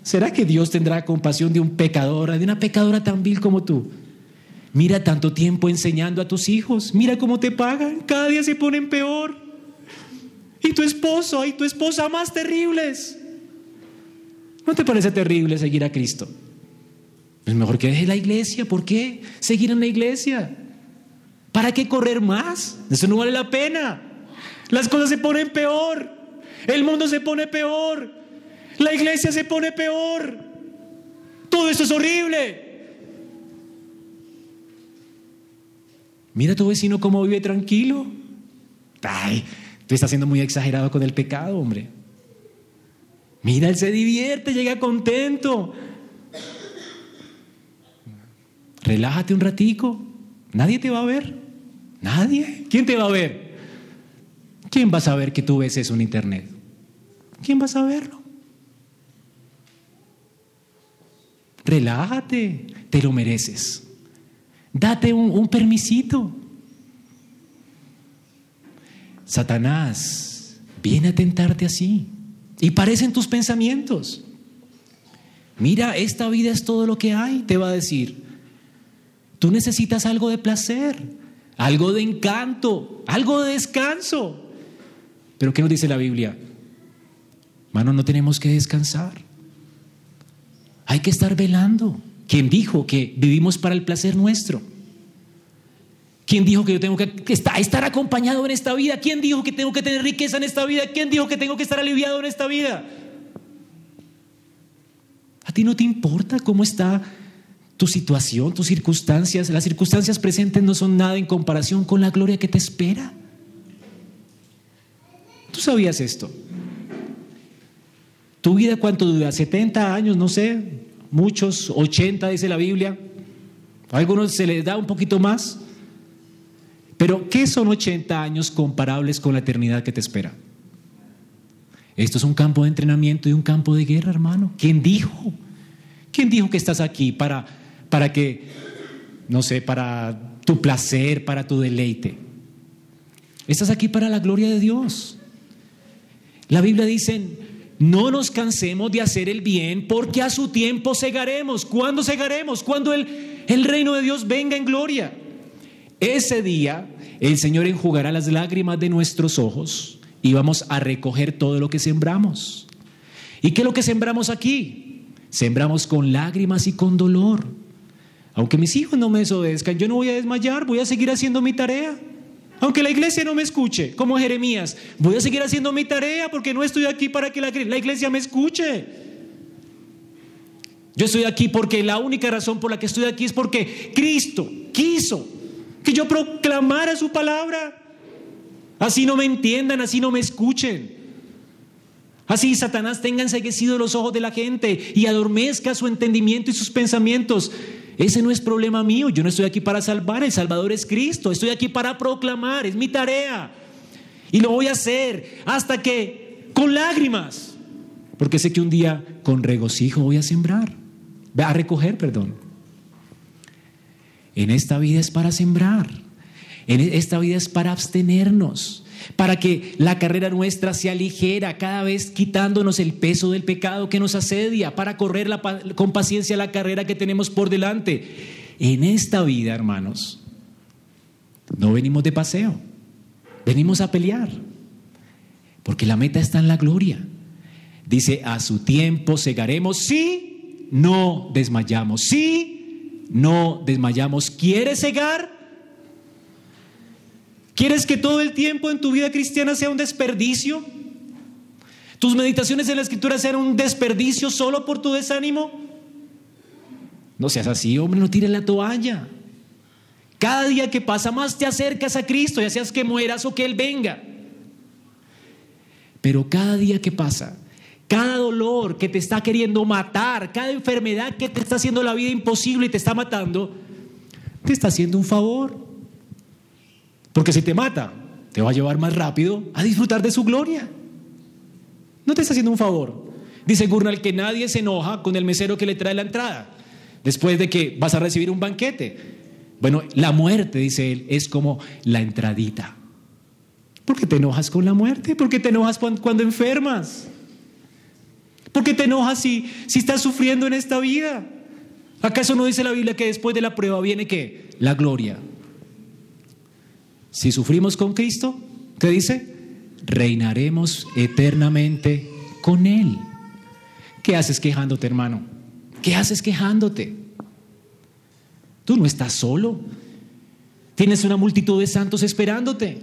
A: ¿Será que Dios tendrá compasión de un pecador, de una pecadora tan vil como tú? Mira tanto tiempo enseñando a tus hijos. Mira cómo te pagan. Cada día se ponen peor. Y tu esposo y tu esposa más terribles. ¿No te parece terrible seguir a Cristo? Es mejor que deje la iglesia. ¿Por qué seguir en la iglesia? ¿Para qué correr más? Eso no vale la pena. Las cosas se ponen peor. El mundo se pone peor. La iglesia se pone peor. Todo eso es horrible. Mira a tu vecino cómo vive tranquilo. Ay, tú estás siendo muy exagerado con el pecado, hombre. Mira, él se divierte, llega contento. Relájate un ratico. Nadie te va a ver. Nadie. ¿Quién te va a ver? ¿Quién va a saber que tú ves eso en internet? ¿Quién va a saberlo? Relájate, te lo mereces. Date un, permisito. Satanás viene a tentarte así. Y parecen tus pensamientos. Mira, esta vida es todo lo que hay, te va a decir. Tú necesitas algo de placer, algo de encanto, algo de descanso. Pero ¿qué nos dice la Biblia? Mano, no tenemos que descansar. Hay que estar velando. ¿Quién dijo que vivimos para el placer nuestro? ¿Quién dijo que yo tengo que estar acompañado en esta vida? ¿Quién dijo que tengo que tener riqueza en esta vida? ¿Quién dijo que tengo que estar aliviado en esta vida? ¿A ti no te importa cómo está tu situación, tus circunstancias? Las circunstancias presentes no son nada en comparación con la gloria que te espera. ¿Tú sabías esto? ¿Tu vida cuánto dura? ¿70 años? No sé muchos, 80 dice la Biblia, a algunos se les da un poquito más, pero ¿qué son 80 años comparables con la eternidad que te espera? Esto es un campo de entrenamiento y un campo de guerra, hermano. ¿Quién dijo? ¿Quién dijo que estás aquí para, para que, no sé, para tu placer, para tu deleite? Estás aquí para la gloria de Dios. La Biblia dice, no nos cansemos de hacer el bien porque a su tiempo segaremos. ¿Cuándo segaremos? Cuando el, el reino de Dios venga en gloria. Ese día el Señor enjugará las lágrimas de nuestros ojos y vamos a recoger todo lo que sembramos. ¿Y qué es lo que sembramos aquí? Sembramos con lágrimas y con dolor. Aunque mis hijos no me desobedezcan, yo no voy a desmayar, voy a seguir haciendo mi tarea. Aunque la iglesia no me escuche, como Jeremías, voy a seguir haciendo mi tarea porque no estoy aquí para que la, la iglesia me escuche. Yo estoy aquí porque la única razón por la que estoy aquí es porque Cristo quiso que yo proclamara su palabra. Así no me entiendan, así no me escuchen. Así Satanás tenga enseguecidos los ojos de la gente y adormezca su entendimiento y sus pensamientos. Ese no es problema mío. Yo no estoy aquí para salvar. El Salvador es Cristo. Estoy aquí para proclamar. Es mi tarea. Y lo voy a hacer hasta que, con lágrimas, porque sé que un día con regocijo voy a sembrar. A recoger, perdón. En esta vida es para sembrar. En esta vida es para abstenernos, para que la carrera nuestra sea ligera, cada vez quitándonos el peso del pecado que nos asedia, para correr con paciencia la carrera que tenemos por delante. En esta vida, hermanos, no venimos de paseo, venimos a pelear, porque la meta está en la gloria. Dice, a su tiempo segaremos si no desmayamos, si no desmayamos. ¿Quieres cegar? ¿Quieres que todo el tiempo en tu vida cristiana sea un desperdicio? ¿Tus meditaciones en la escritura sean un desperdicio solo por tu desánimo? No seas así, hombre, no tires la toalla. Cada día que pasa más te acercas a Cristo, ya seas que mueras o que Él venga. Pero cada día que pasa, cada dolor que te está queriendo matar, cada enfermedad que te está haciendo la vida imposible y te está matando, te está haciendo un favor. Porque si te mata, te va a llevar más rápido a disfrutar de su gloria. No te está haciendo un favor. Dice Gurnal que nadie se enoja con el mesero que le trae la entrada, después de que vas a recibir un banquete. Bueno, la muerte, dice él, es como la entradita. ¿Por qué te enojas con la muerte? ¿Por qué te enojas cuando, enfermas? ¿Por qué te enojas si, si estás sufriendo en esta vida? ¿Acaso no dice la Biblia que después de la prueba viene qué? La gloria. Si sufrimos con Cristo, ¿qué dice? Reinaremos eternamente con Él. ¿Qué haces quejándote, hermano? ¿Qué haces quejándote? Tú no estás solo. Tienes una multitud de santos esperándote.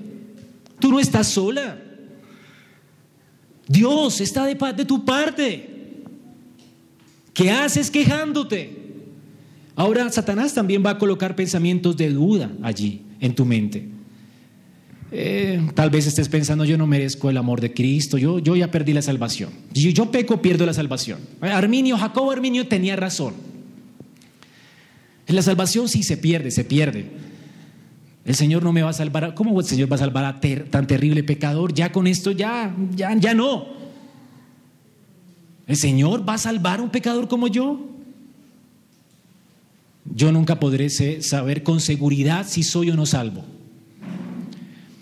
A: Tú no estás sola. Dios está de, de tu parte. ¿Qué haces quejándote? Ahora Satanás también va a colocar pensamientos de duda allí en tu mente. Eh, tal vez estés pensando, yo no merezco el amor de Cristo, yo, yo ya perdí la salvación. Yo, yo peco, pierdo la salvación. Arminio, Jacobo Arminio tenía razón. La salvación sí se pierde, se pierde. El Señor no me va a salvar. ¿Cómo el Señor va a salvar a tan terrible pecador? Ya con esto, ya, ya, ya no. ¿El Señor va a salvar a un pecador como yo? Yo nunca podré saber con seguridad si soy o no salvo.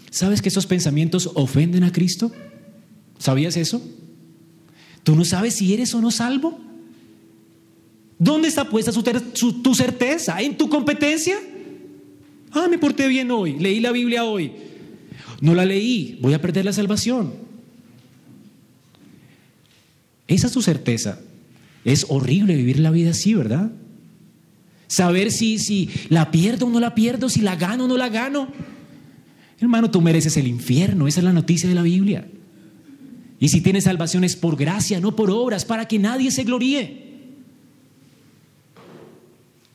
A: ¿Sabes que esos pensamientos ofenden a Cristo? ¿Sabías eso? ¿Tú no sabes si eres o no salvo? ¿Dónde está puesta tu certeza? ¿En tu competencia? Ah, me porté bien hoy, leí la Biblia hoy. No la leí, voy a perder la salvación. Esa es tu certeza. Es horrible vivir la vida así, ¿verdad? Saber si, si la pierdo o no la pierdo, si la gano o no la gano. Hermano, tú mereces el infierno, esa es la noticia de la Biblia. Y si tienes salvación es por gracia, no por obras, para que nadie se gloríe.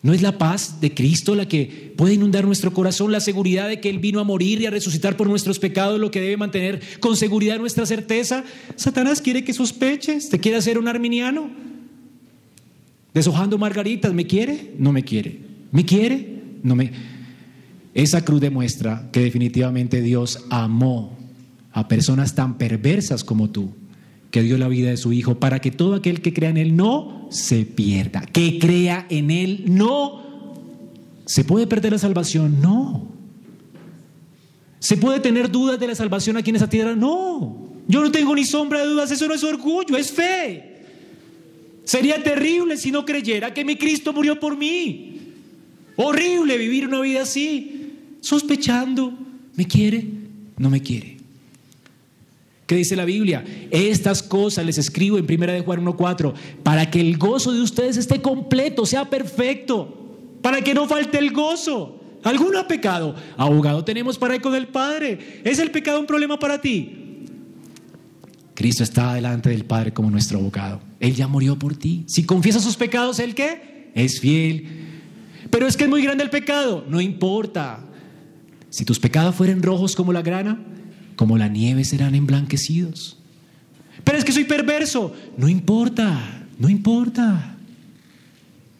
A: ¿No es la paz de Cristo la que puede inundar nuestro corazón, la seguridad de que Él vino a morir y a resucitar por nuestros pecados, lo que debe mantener con seguridad nuestra certeza? Satanás quiere que sospeches, te quiere hacer un arminiano. Deshojando margaritas, ¿me quiere? No me quiere. ¿Me quiere? No me esa cruz demuestra que definitivamente Dios amó a personas tan perversas como tú, que dio la vida de su Hijo, para que todo aquel que crea en Él no se pierda, que crea en Él no. ¿Se puede perder la salvación? No. ¿Se puede tener dudas de la salvación aquí en esa tierra? No. Yo no tengo ni sombra de dudas, eso no es orgullo, es fe. Sería terrible si no creyera que mi Cristo murió por mí. Horrible vivir una vida así, sospechando, ¿me quiere? No me quiere. ¿Qué dice la Biblia? Estas cosas les escribo en 1 de Juan 1.4 para que el gozo de ustedes esté completo, sea perfecto, para que no falte el gozo. ¿Alguno ha pecado? Abogado tenemos para ir con el Padre. ¿Es el pecado un problema para ti? Cristo está delante del Padre como nuestro abogado. Él ya murió por ti. Si confiesa sus pecados, ¿Él qué? Es fiel. Pero es que es muy grande el pecado. No importa. Si tus pecados fueren rojos como la grana, como la nieve serán emblanquecidos. Pero es que soy perverso. No importa, no importa.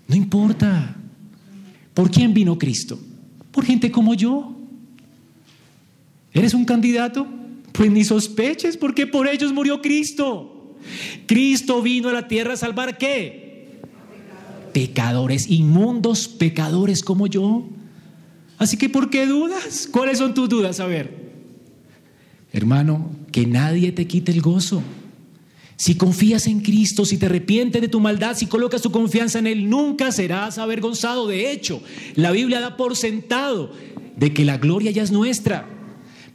A: No importa. ¿Por quién vino Cristo? Por gente como yo. ¿Eres un candidato? Pues ni sospeches, porque por ellos murió Cristo. Cristo vino a la tierra a salvar qué? Pecadores, inmundos pecadores como yo. Así que ¿por qué dudas? ¿Cuáles son tus dudas? A ver. Hermano, que nadie te quite el gozo. Si confías en Cristo, si te arrepientes de tu maldad, si colocas tu confianza en Él, nunca serás avergonzado. De hecho, la Biblia da por sentado de que la gloria ya es nuestra.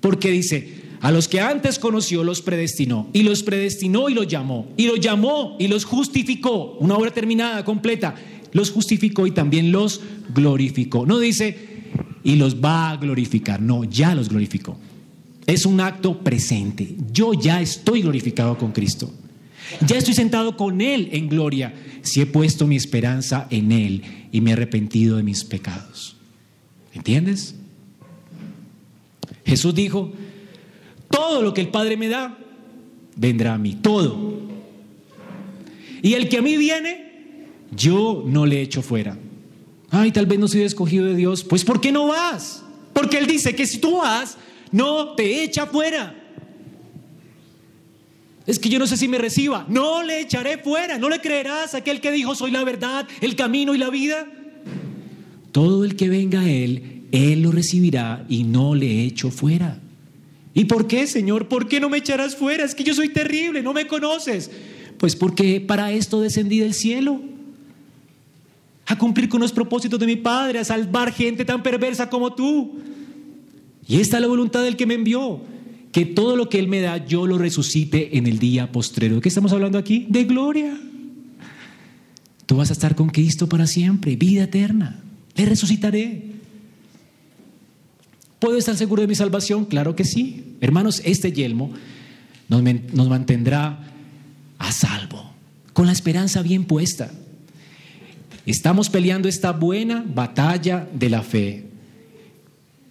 A: Porque dice, a los que antes conoció los predestinó, y los predestinó y los llamó, y los llamó y los justificó. Una obra terminada, completa. Los justificó y también los glorificó. No dice, y los va a glorificar. No, ya los glorificó. Es un acto presente. Yo ya estoy glorificado con Cristo. Ya estoy sentado con Él en gloria si he puesto mi esperanza en Él y me he arrepentido de mis pecados. ¿Entiendes? Jesús dijo, todo lo que el Padre me da, vendrá a mí, todo. Y el que a mí viene, yo no le echo fuera. Ay, tal vez no soy escogido de Dios. Pues ¿por qué no vas? Porque Él dice que si tú vas, no te echa fuera. Es que yo no sé si me reciba. No le echaré fuera. No le creerás a aquel que dijo, soy la verdad, el camino y la vida. Todo el que venga a Él, Él lo recibirá y no le echo fuera. ¿Y por qué, Señor? ¿Por qué no me echarás fuera? Es que yo soy terrible, no me conoces. Pues porque para esto descendí del cielo. A cumplir con los propósitos de mi Padre, a salvar gente tan perversa como tú. Y esta es la voluntad del que me envió, que todo lo que Él me da, yo lo resucite en el día postrero. ¿De qué estamos hablando aquí? De gloria. Tú vas a estar con Cristo para siempre, vida eterna. Le resucitaré. ¿Puedo estar seguro de mi salvación? Claro que sí. Hermanos, este yelmo nos, nos mantendrá a salvo, con la esperanza bien puesta. Estamos peleando esta buena batalla de la fe.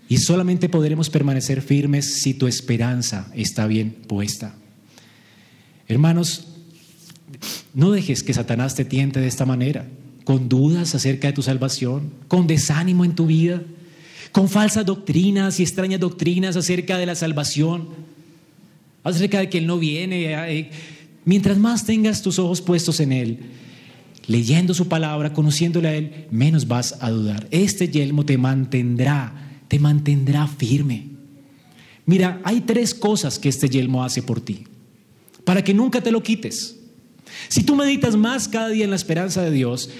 A: Y solamente podremos permanecer firmes si tu esperanza está bien puesta. Hermanos, no dejes que Satanás te tiente de esta manera, con dudas acerca de tu salvación, con desánimo en tu vida con falsas doctrinas y extrañas doctrinas acerca de la salvación, acerca de que Él no viene. Eh, mientras más tengas tus ojos puestos en Él, leyendo su palabra, conociéndole a Él, menos vas a dudar. Este yelmo te mantendrá, te mantendrá firme. Mira, hay tres cosas que este yelmo hace por ti, para que nunca te lo quites. Si tú meditas más cada día en la esperanza de Dios,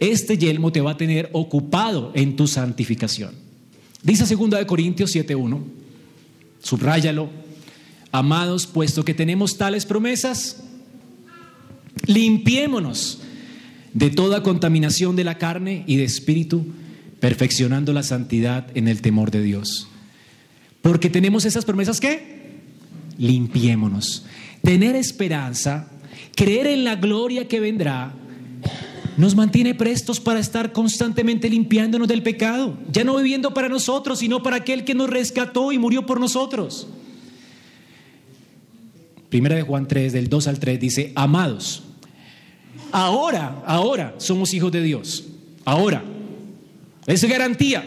A: este yelmo te va a tener ocupado en tu santificación. Dice 2 de Corintios 7:1. Subráyalo. Amados, puesto que tenemos tales promesas, limpiémonos de toda contaminación de la carne y de espíritu, perfeccionando la santidad en el temor de Dios. Porque tenemos esas promesas que limpiémonos. Tener esperanza, creer en la gloria que vendrá, nos mantiene prestos para estar constantemente limpiándonos del pecado, ya no viviendo para nosotros, sino para aquel que nos rescató y murió por nosotros. Primera de Juan 3, del 2 al 3, dice, amados, ahora, ahora somos hijos de Dios, ahora, es garantía.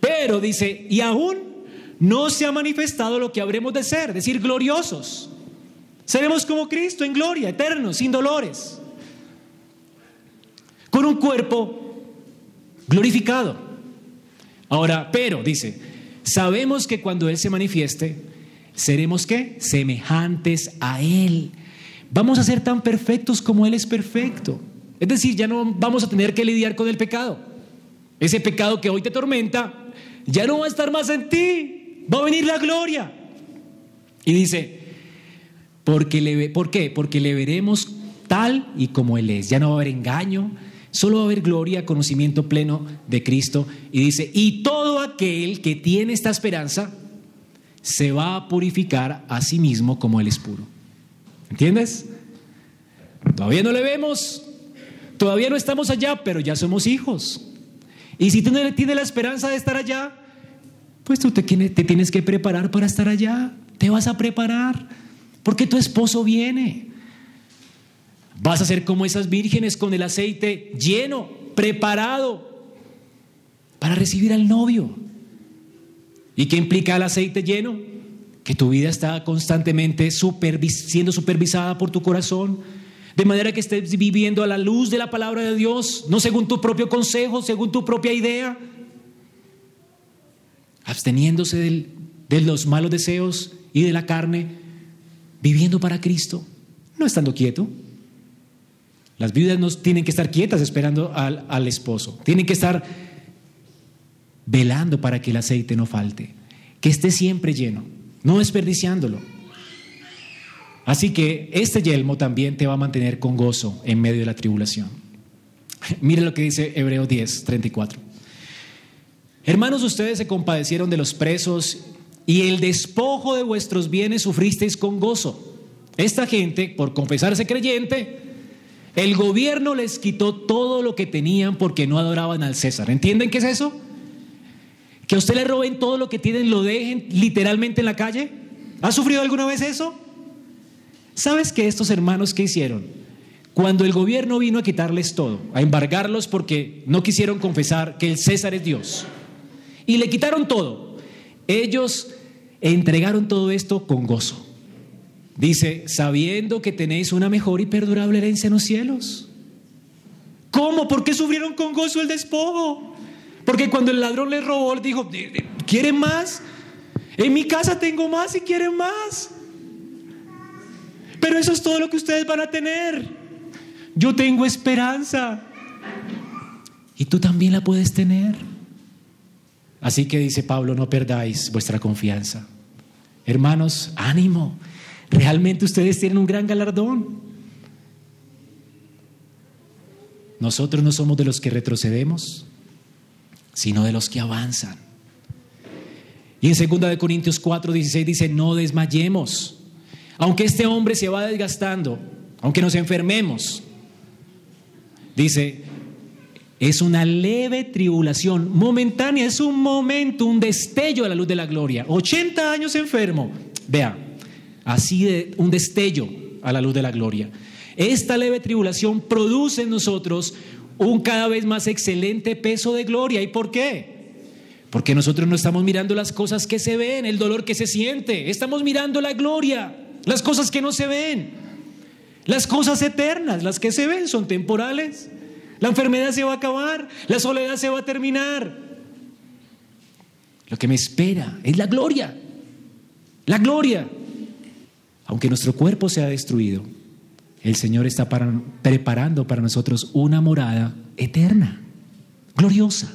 A: Pero dice, y aún no se ha manifestado lo que habremos de ser, decir, gloriosos. Seremos como Cristo en gloria, eternos, sin dolores con un cuerpo glorificado. Ahora, pero, dice, sabemos que cuando Él se manifieste, seremos qué? Semejantes a Él. Vamos a ser tan perfectos como Él es perfecto. Es decir, ya no vamos a tener que lidiar con el pecado. Ese pecado que hoy te tormenta, ya no va a estar más en ti. Va a venir la gloria. Y dice, porque le, ¿por qué? Porque le veremos tal y como Él es. Ya no va a haber engaño, solo va a haber gloria, conocimiento pleno de Cristo. Y dice, y todo aquel que tiene esta esperanza se va a purificar a sí mismo como Él es puro. ¿Entiendes? Todavía no le vemos, todavía no estamos allá, pero ya somos hijos. Y si tú no tienes la esperanza de estar allá, pues tú te, tienes que preparar para estar allá. Te vas a preparar porque tu esposo viene. Vas a ser como esas vírgenes con el aceite lleno, preparado para recibir al novio. ¿Y qué implica el aceite lleno? Que tu vida está constantemente siendo supervisada por tu corazón, de manera que estés viviendo a la luz de la palabra de Dios, no según tu propio consejo, según tu propia idea, absteniéndose de los malos deseos y de la carne, viviendo para Cristo, no estando quieto. Las viudas no tienen que estar quietas esperando al, al esposo, tienen que estar velando para que el aceite no falte, que esté siempre lleno, no desperdiciándolo. Así que este yelmo también te va a mantener con gozo en medio de la tribulación. Mire lo que dice Hebreo 10, 34. Hermanos, ustedes se compadecieron de los presos y el despojo de vuestros bienes sufristeis con gozo. Esta gente, por confesarse creyente, el gobierno les quitó todo lo que tenían porque no adoraban al César. ¿Entienden qué es eso? Que a usted le roben todo lo que tienen, lo dejen literalmente en la calle. ¿Ha sufrido alguna vez eso? ¿Sabes que estos hermanos qué hicieron? Cuando el gobierno vino a quitarles todo, a embargarlos porque no quisieron confesar que el César es Dios, y le quitaron todo, ellos entregaron todo esto con gozo. Dice, sabiendo que tenéis una mejor y perdurable herencia en los cielos. ¿Cómo? ¿Por qué sufrieron con gozo el despojo? Porque cuando el ladrón les robó, dijo, ¿quieren más? En mi casa tengo más y quieren más. Pero eso es todo lo que ustedes van a tener. Yo tengo esperanza. Y tú también la puedes tener. Así que dice Pablo, no perdáis vuestra confianza. Hermanos, ánimo. Realmente ustedes tienen un gran galardón. Nosotros no somos de los que retrocedemos, sino de los que avanzan. Y en 2 Corintios 4, 16 dice, no desmayemos. Aunque este hombre se va desgastando, aunque nos enfermemos, dice, es una leve tribulación, momentánea, es un momento, un destello a la luz de la gloria. 80 años enfermo, vea, así de un destello a la luz de la gloria. Esta leve tribulación produce en nosotros un cada vez más excelente peso de gloria. ¿Y por qué? Porque nosotros no estamos mirando las cosas que se ven, el dolor que se siente, estamos mirando la gloria las cosas que no se ven, las cosas eternas, las que se ven son temporales. La enfermedad se va a acabar, la soledad se va a terminar. Lo que me espera es la gloria, la gloria. Aunque nuestro cuerpo sea destruido, el Señor está preparando para nosotros una morada eterna, gloriosa.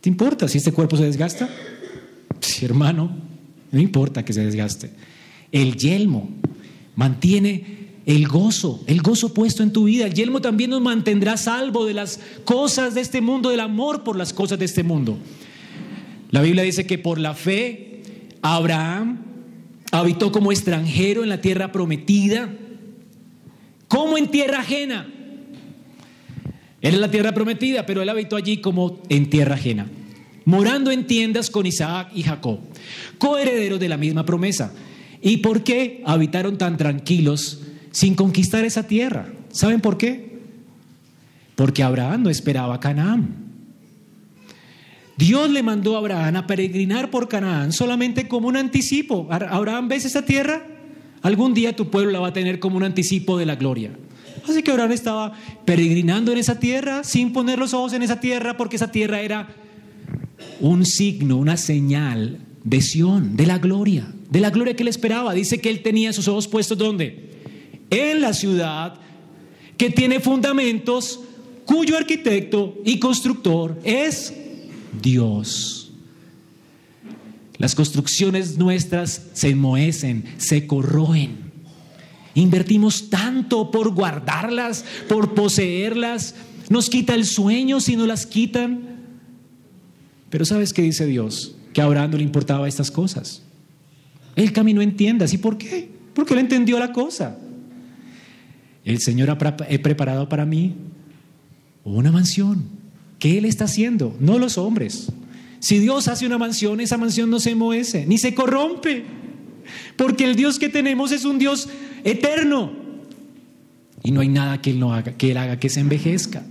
A: ¿Te importa si este cuerpo se desgasta? Sí, hermano, no importa que se desgaste. El yelmo mantiene el gozo, el gozo puesto en tu vida. El yelmo también nos mantendrá salvo de las cosas de este mundo, del amor por las cosas de este mundo. La Biblia dice que por la fe Abraham habitó como extranjero en la tierra prometida, como en tierra ajena. Él es la tierra prometida, pero él habitó allí como en tierra ajena morando en tiendas con Isaac y Jacob, coherederos de la misma promesa. ¿Y por qué habitaron tan tranquilos sin conquistar esa tierra? ¿Saben por qué? Porque Abraham no esperaba a Canaán. Dios le mandó a Abraham a peregrinar por Canaán solamente como un anticipo. Abraham, ¿ves esa tierra? Algún día tu pueblo la va a tener como un anticipo de la gloria. Así que Abraham estaba peregrinando en esa tierra sin poner los ojos en esa tierra porque esa tierra era un signo, una señal de Sión, de la gloria, de la gloria que él esperaba. Dice que él tenía sus ojos puestos ¿dónde? En la ciudad que tiene fundamentos, cuyo arquitecto y constructor es Dios. Las construcciones nuestras se enmohecen, se corroen. Invertimos tanto por guardarlas, por poseerlas. Nos quita el sueño si no las quitan. Pero ¿sabes qué dice Dios? Que a Abraham no le importaba estas cosas. Él caminó en tiendas. ¿Y por qué? Porque él entendió la cosa. El Señor ha preparado para mí una mansión. ¿Qué Él está haciendo? No los hombres. Si Dios hace una mansión, esa mansión no se muece, ni se corrompe. Porque el Dios que tenemos es un Dios eterno. Y no hay nada que Él, no haga, que él haga que se envejezca.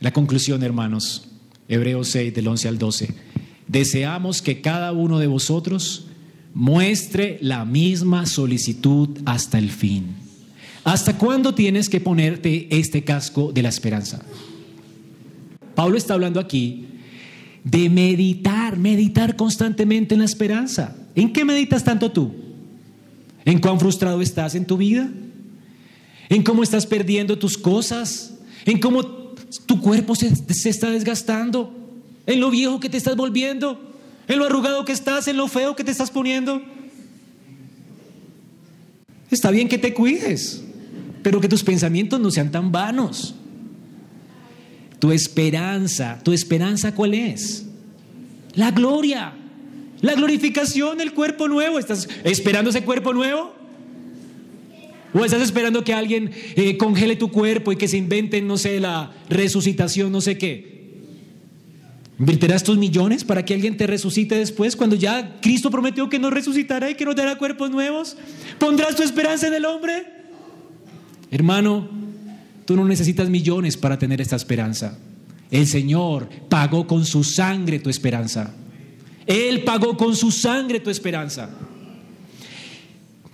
A: La conclusión, hermanos, Hebreos 6, del 11 al 12. Deseamos que cada uno de vosotros muestre la misma solicitud hasta el fin. ¿Hasta cuándo tienes que ponerte este casco de la esperanza? Pablo está hablando aquí de meditar, meditar constantemente en la esperanza. ¿En qué meditas tanto tú? ¿En cuán frustrado estás en tu vida? ¿En cómo estás perdiendo tus cosas? ¿En cómo tu cuerpo se, está desgastando? ¿En lo viejo que te estás volviendo? ¿En lo arrugado que estás? ¿En lo feo que te estás poniendo? Está bien que te cuides, pero que tus pensamientos no sean tan vanos. Tu esperanza, tu esperanza cuál es? La gloria. La glorificación del cuerpo nuevo. ¿Estás esperando ese cuerpo nuevo? ¿O estás esperando que alguien eh, congele tu cuerpo y que se inventen, no sé, la resucitación, no sé qué? ¿Invertirás tus millones para que alguien te resucite después cuando ya Cristo prometió que nos resucitará y que nos dará cuerpos nuevos? ¿Pondrás tu esperanza en el hombre? Hermano, tú no necesitas millones para tener esta esperanza. El Señor pagó con su sangre tu esperanza. Él pagó con su sangre tu esperanza.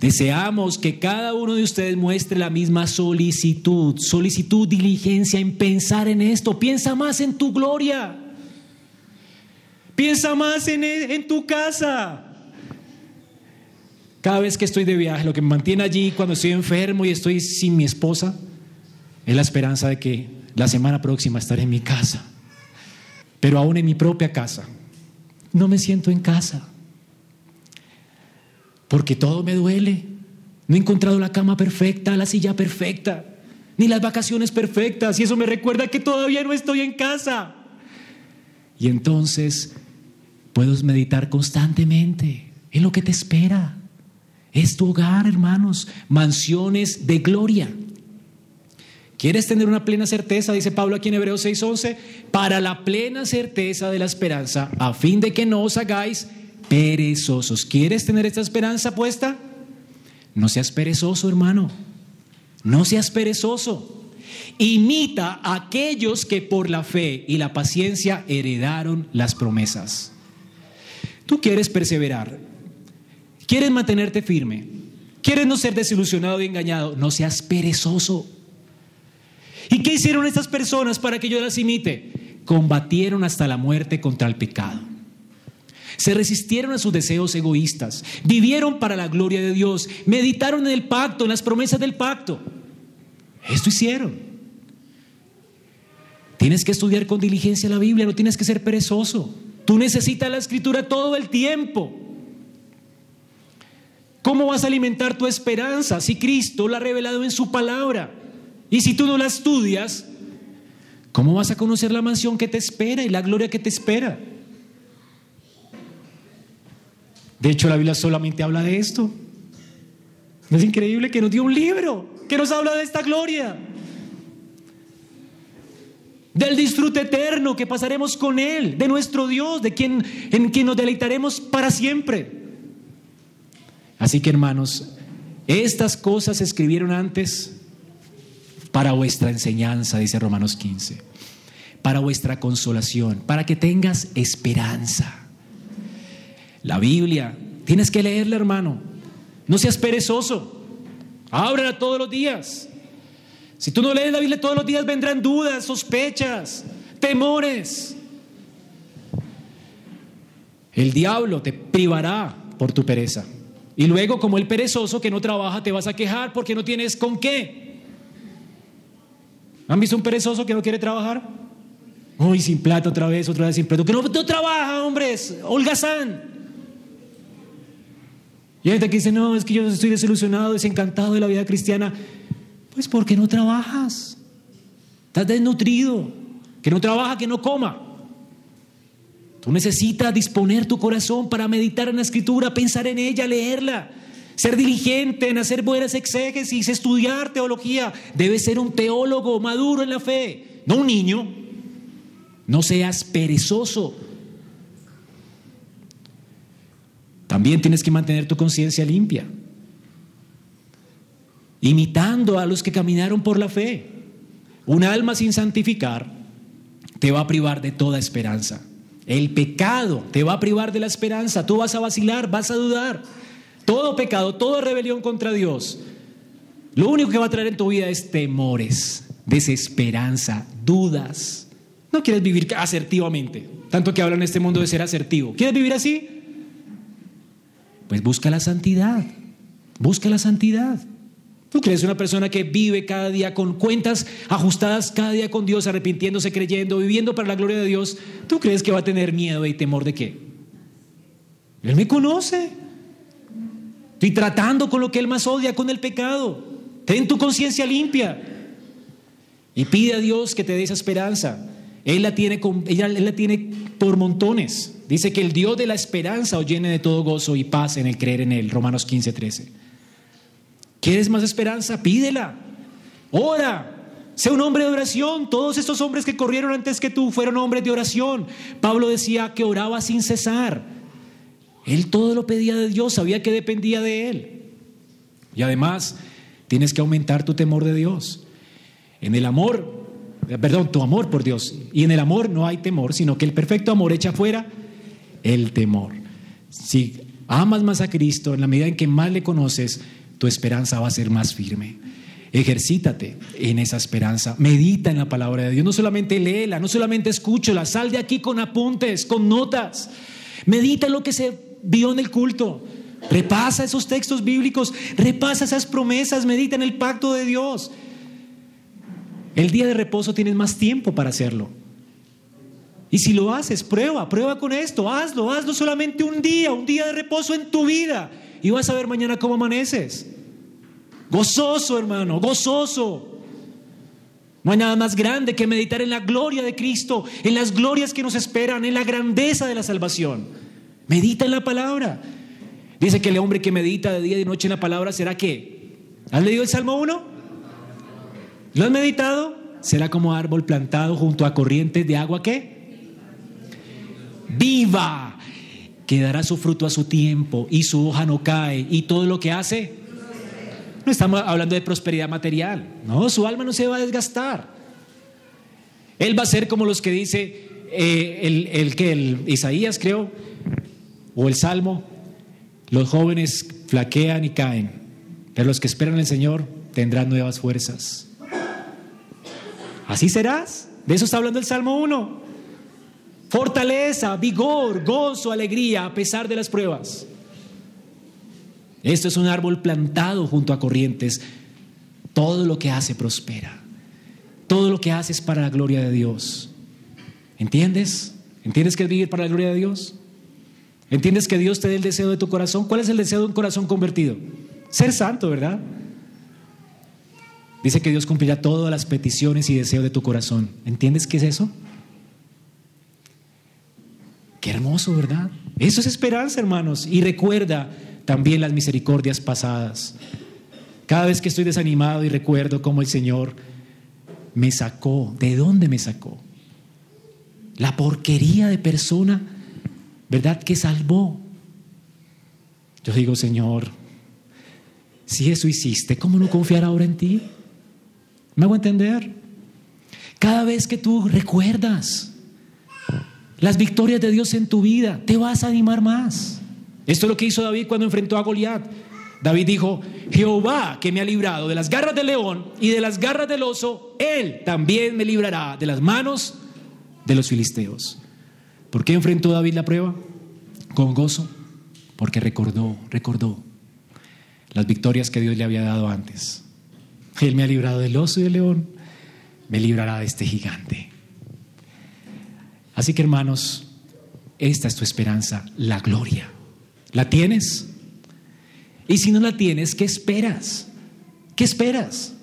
A: Deseamos que cada uno de ustedes muestre la misma solicitud, solicitud, diligencia en pensar en esto. Piensa más en tu gloria. Piensa más en, en tu casa. Cada vez que estoy de viaje, lo que me mantiene allí cuando estoy enfermo y estoy sin mi esposa, es la esperanza de que la semana próxima estaré en mi casa. Pero aún en mi propia casa, no me siento en casa. Porque todo me duele. No he encontrado la cama perfecta, la silla perfecta, ni las vacaciones perfectas. Y eso me recuerda que todavía no estoy en casa. Y entonces puedo meditar constantemente en lo que te espera. Es tu hogar, hermanos, mansiones de gloria. ¿Quieres tener una plena certeza? Dice Pablo aquí en Hebreos 6:11, para la plena certeza de la esperanza, a fin de que no os hagáis perezosos. ¿Quieres tener esta esperanza puesta? No seas perezoso, hermano. No seas perezoso. Imita a aquellos que por la fe y la paciencia heredaron las promesas. Tú quieres perseverar. Quieres mantenerte firme. Quieres no ser desilusionado y engañado. No seas perezoso. ¿Y qué hicieron estas personas para que yo las imite? Combatieron hasta la muerte contra el pecado. Se resistieron a sus deseos egoístas, vivieron para la gloria de Dios, meditaron en el pacto, en las promesas del pacto. Esto hicieron. Tienes que estudiar con diligencia la Biblia, no tienes que ser perezoso. Tú necesitas la escritura todo el tiempo. ¿Cómo vas a alimentar tu esperanza si Cristo la ha revelado en su palabra? Y si tú no la estudias, ¿cómo vas a conocer la mansión que te espera y la gloria que te espera? De hecho, la Biblia solamente habla de esto. Es increíble que nos dio un libro que nos habla de esta gloria. Del disfrute eterno que pasaremos con Él, de nuestro Dios, de quien, en quien nos deleitaremos para siempre. Así que hermanos, estas cosas se escribieron antes para vuestra enseñanza, dice Romanos 15, para vuestra consolación, para que tengas esperanza. La Biblia, tienes que leerla, hermano. No seas perezoso. Ábrela todos los días. Si tú no lees la Biblia todos los días, vendrán dudas, sospechas, temores. El diablo te privará por tu pereza. Y luego, como el perezoso que no trabaja, te vas a quejar porque no tienes con qué. ¿Han visto un perezoso que no quiere trabajar? Uy, sin plata otra vez, otra vez sin plata. Que no, trabaja, hombres. Holgazán. Y hay gente que dice, no, es que yo estoy desilusionado, desencantado de la vida cristiana. Pues porque no trabajas. Estás desnutrido. Que no trabaja, que no coma. Tú necesitas disponer tu corazón para meditar en la escritura, pensar en ella, leerla, ser diligente en hacer buenas exégesis, estudiar teología. Debes ser un teólogo maduro en la fe, no un niño. No seas perezoso. También tienes que mantener tu conciencia limpia, imitando a los que caminaron por la fe. Un alma sin santificar te va a privar de toda esperanza. El pecado te va a privar de la esperanza. Tú vas a vacilar, vas a dudar. Todo pecado, toda rebelión contra Dios. Lo único que va a traer en tu vida es temores, desesperanza, dudas. No quieres vivir asertivamente. Tanto que hablan en este mundo de ser asertivo. ¿Quieres vivir así? Pues busca la santidad. Busca la santidad. ¿Tú crees una persona que vive cada día con cuentas ajustadas cada día con Dios, arrepintiéndose, creyendo, viviendo para la gloria de Dios? ¿Tú crees que va a tener miedo y temor de qué? Él me conoce. Estoy tratando con lo que él más odia, con el pecado. Ten tu conciencia limpia y pide a Dios que te dé esa esperanza. Él la tiene, ella, él la tiene por montones. Dice que el Dios de la esperanza os llene de todo gozo y paz en el creer en Él. Romanos 15, 13. ¿Quieres más esperanza? Pídela. Ora. Sé un hombre de oración. Todos estos hombres que corrieron antes que tú fueron hombres de oración. Pablo decía que oraba sin cesar. Él todo lo pedía de Dios, sabía que dependía de Él. Y además, tienes que aumentar tu temor de Dios. En el amor, perdón, tu amor por Dios. Y en el amor no hay temor, sino que el perfecto amor echa fuera el temor. Si amas más a Cristo, en la medida en que más le conoces, tu esperanza va a ser más firme. Ejercítate en esa esperanza. Medita en la palabra de Dios. No solamente léela, no solamente escúchala. Sal de aquí con apuntes, con notas. Medita en lo que se vio en el culto. Repasa esos textos bíblicos. Repasa esas promesas. Medita en el pacto de Dios. El día de reposo tienes más tiempo para hacerlo. Y si lo haces, prueba, prueba con esto. Hazlo, hazlo solamente un día, un día de reposo en tu vida y vas a ver mañana cómo amaneces. Gozoso, hermano, gozoso. No hay nada más grande que meditar en la gloria de Cristo, en las glorias que nos esperan, en la grandeza de la salvación. Medita en la palabra. Dice que el hombre que medita de día y de noche en la palabra será qué? ¿Has leído el Salmo 1? ¿Lo has meditado? Será como árbol plantado junto a corrientes de agua ¿qué? Viva que dará su fruto a su tiempo y su hoja no cae y todo lo que hace. No estamos hablando de prosperidad material, no, su alma no se va a desgastar. Él va a ser como los que dice eh, el, el que el Isaías creo, o el Salmo, los jóvenes flaquean y caen, pero los que esperan al Señor tendrán nuevas fuerzas. Así serás. De eso está hablando el Salmo 1 fortaleza, vigor, gozo, alegría a pesar de las pruebas. Esto es un árbol plantado junto a corrientes. Todo lo que hace prospera. Todo lo que hace es para la gloria de Dios. ¿Entiendes? ¿Entiendes que vivir para la gloria de Dios? ¿Entiendes que Dios te dé el deseo de tu corazón? ¿Cuál es el deseo de un corazón convertido? Ser santo, ¿verdad? Dice que Dios cumplirá todas las peticiones y deseos de tu corazón. ¿Entiendes qué es eso? Qué hermoso, ¿verdad? Eso es esperanza, hermanos. Y recuerda también las misericordias pasadas. Cada vez que estoy desanimado y recuerdo cómo el Señor me sacó, ¿de dónde me sacó? La porquería de persona, ¿verdad? Que salvó. Yo digo, Señor, si eso hiciste, ¿cómo no confiar ahora en ti? ¿Me hago entender? Cada vez que tú recuerdas las victorias de Dios en tu vida, te vas a animar más. Esto es lo que hizo David cuando enfrentó a Goliat. David dijo, Jehová que me ha librado de las garras del león y de las garras del oso, él también me librará de las manos de los filisteos. ¿Por qué enfrentó David la prueba? con gozo, porque recordó, recordó las victorias que Dios le había dado antes. Él me ha librado del oso y del león, me librará de este gigante. Así que hermanos, esta es tu esperanza, la gloria. ¿La tienes? Y si no la tienes, ¿qué esperas? ¿Qué esperas?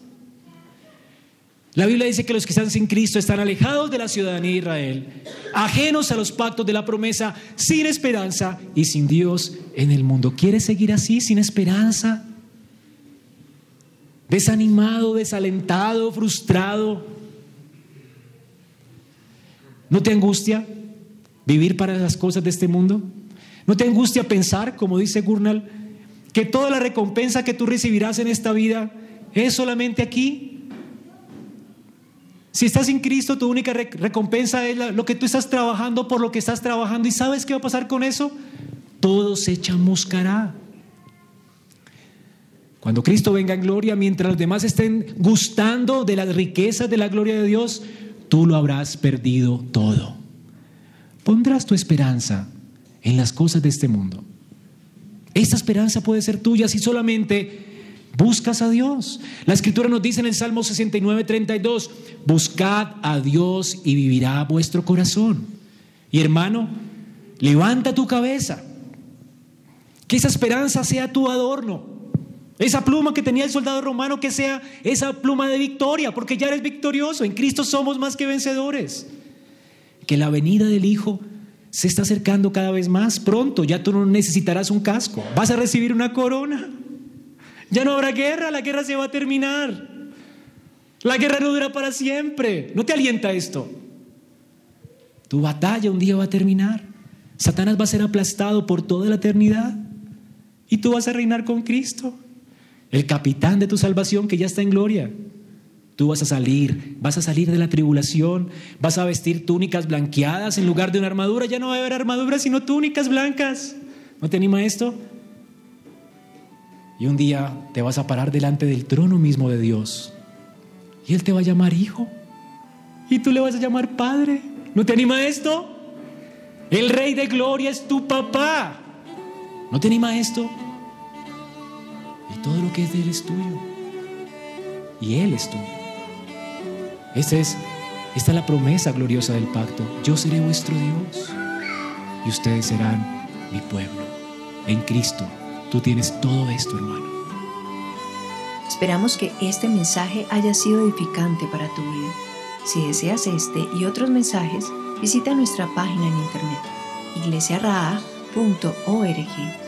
A: La Biblia dice que los que están sin Cristo están alejados de la ciudadanía de Israel, ajenos a los pactos de la promesa, sin esperanza y sin Dios en el mundo. ¿Quieres seguir así, sin esperanza? Desanimado, desalentado, frustrado. ¿No te angustia vivir para las cosas de este mundo? ¿No te angustia pensar, como dice Gurnal, que toda la recompensa que tú recibirás en esta vida es solamente aquí? Si estás en Cristo, tu única recompensa es lo que tú estás trabajando por lo que estás trabajando. ¿Y sabes qué va a pasar con eso? Todo se chamuscará. Cuando Cristo venga en gloria, mientras los demás estén gustando de las riquezas de la gloria de Dios, tú lo habrás perdido todo. Pondrás tu esperanza en las cosas de este mundo. Esta esperanza puede ser tuya si solamente buscas a Dios. La escritura nos dice en el Salmo 69, 32, buscad a Dios y vivirá vuestro corazón. Y hermano, levanta tu cabeza. Que esa esperanza sea tu adorno. Esa pluma que tenía el soldado romano, que sea esa pluma de victoria, porque ya eres victorioso. En Cristo somos más que vencedores. Que la venida del Hijo se está acercando cada vez más. Pronto ya tú no necesitarás un casco. Vas a recibir una corona. Ya no habrá guerra, la guerra se va a terminar. La guerra no dura para siempre. ¿No te alienta esto? Tu batalla un día va a terminar. Satanás va a ser aplastado por toda la eternidad. Y tú vas a reinar con Cristo. El capitán de tu salvación que ya está en gloria. Tú vas a salir, vas a salir de la tribulación, vas a vestir túnicas blanqueadas en lugar de una armadura. Ya no va a haber armadura, sino túnicas blancas. ¿No te anima esto? Y un día te vas a parar delante del trono mismo de Dios. Y Él te va a llamar hijo. Y tú le vas a llamar padre. ¿No te anima esto? El rey de gloria es tu papá. ¿No te anima esto? Todo lo que es de Él es tuyo. Y Él es tuyo. Esta es, esta es la promesa gloriosa del pacto. Yo seré vuestro Dios. Y ustedes serán mi pueblo. En Cristo Tú tienes todo esto, hermano.
B: Esperamos que este mensaje haya sido edificante para tu vida. Si deseas este y otros mensajes, visita nuestra página en internet iglesiaraa.org.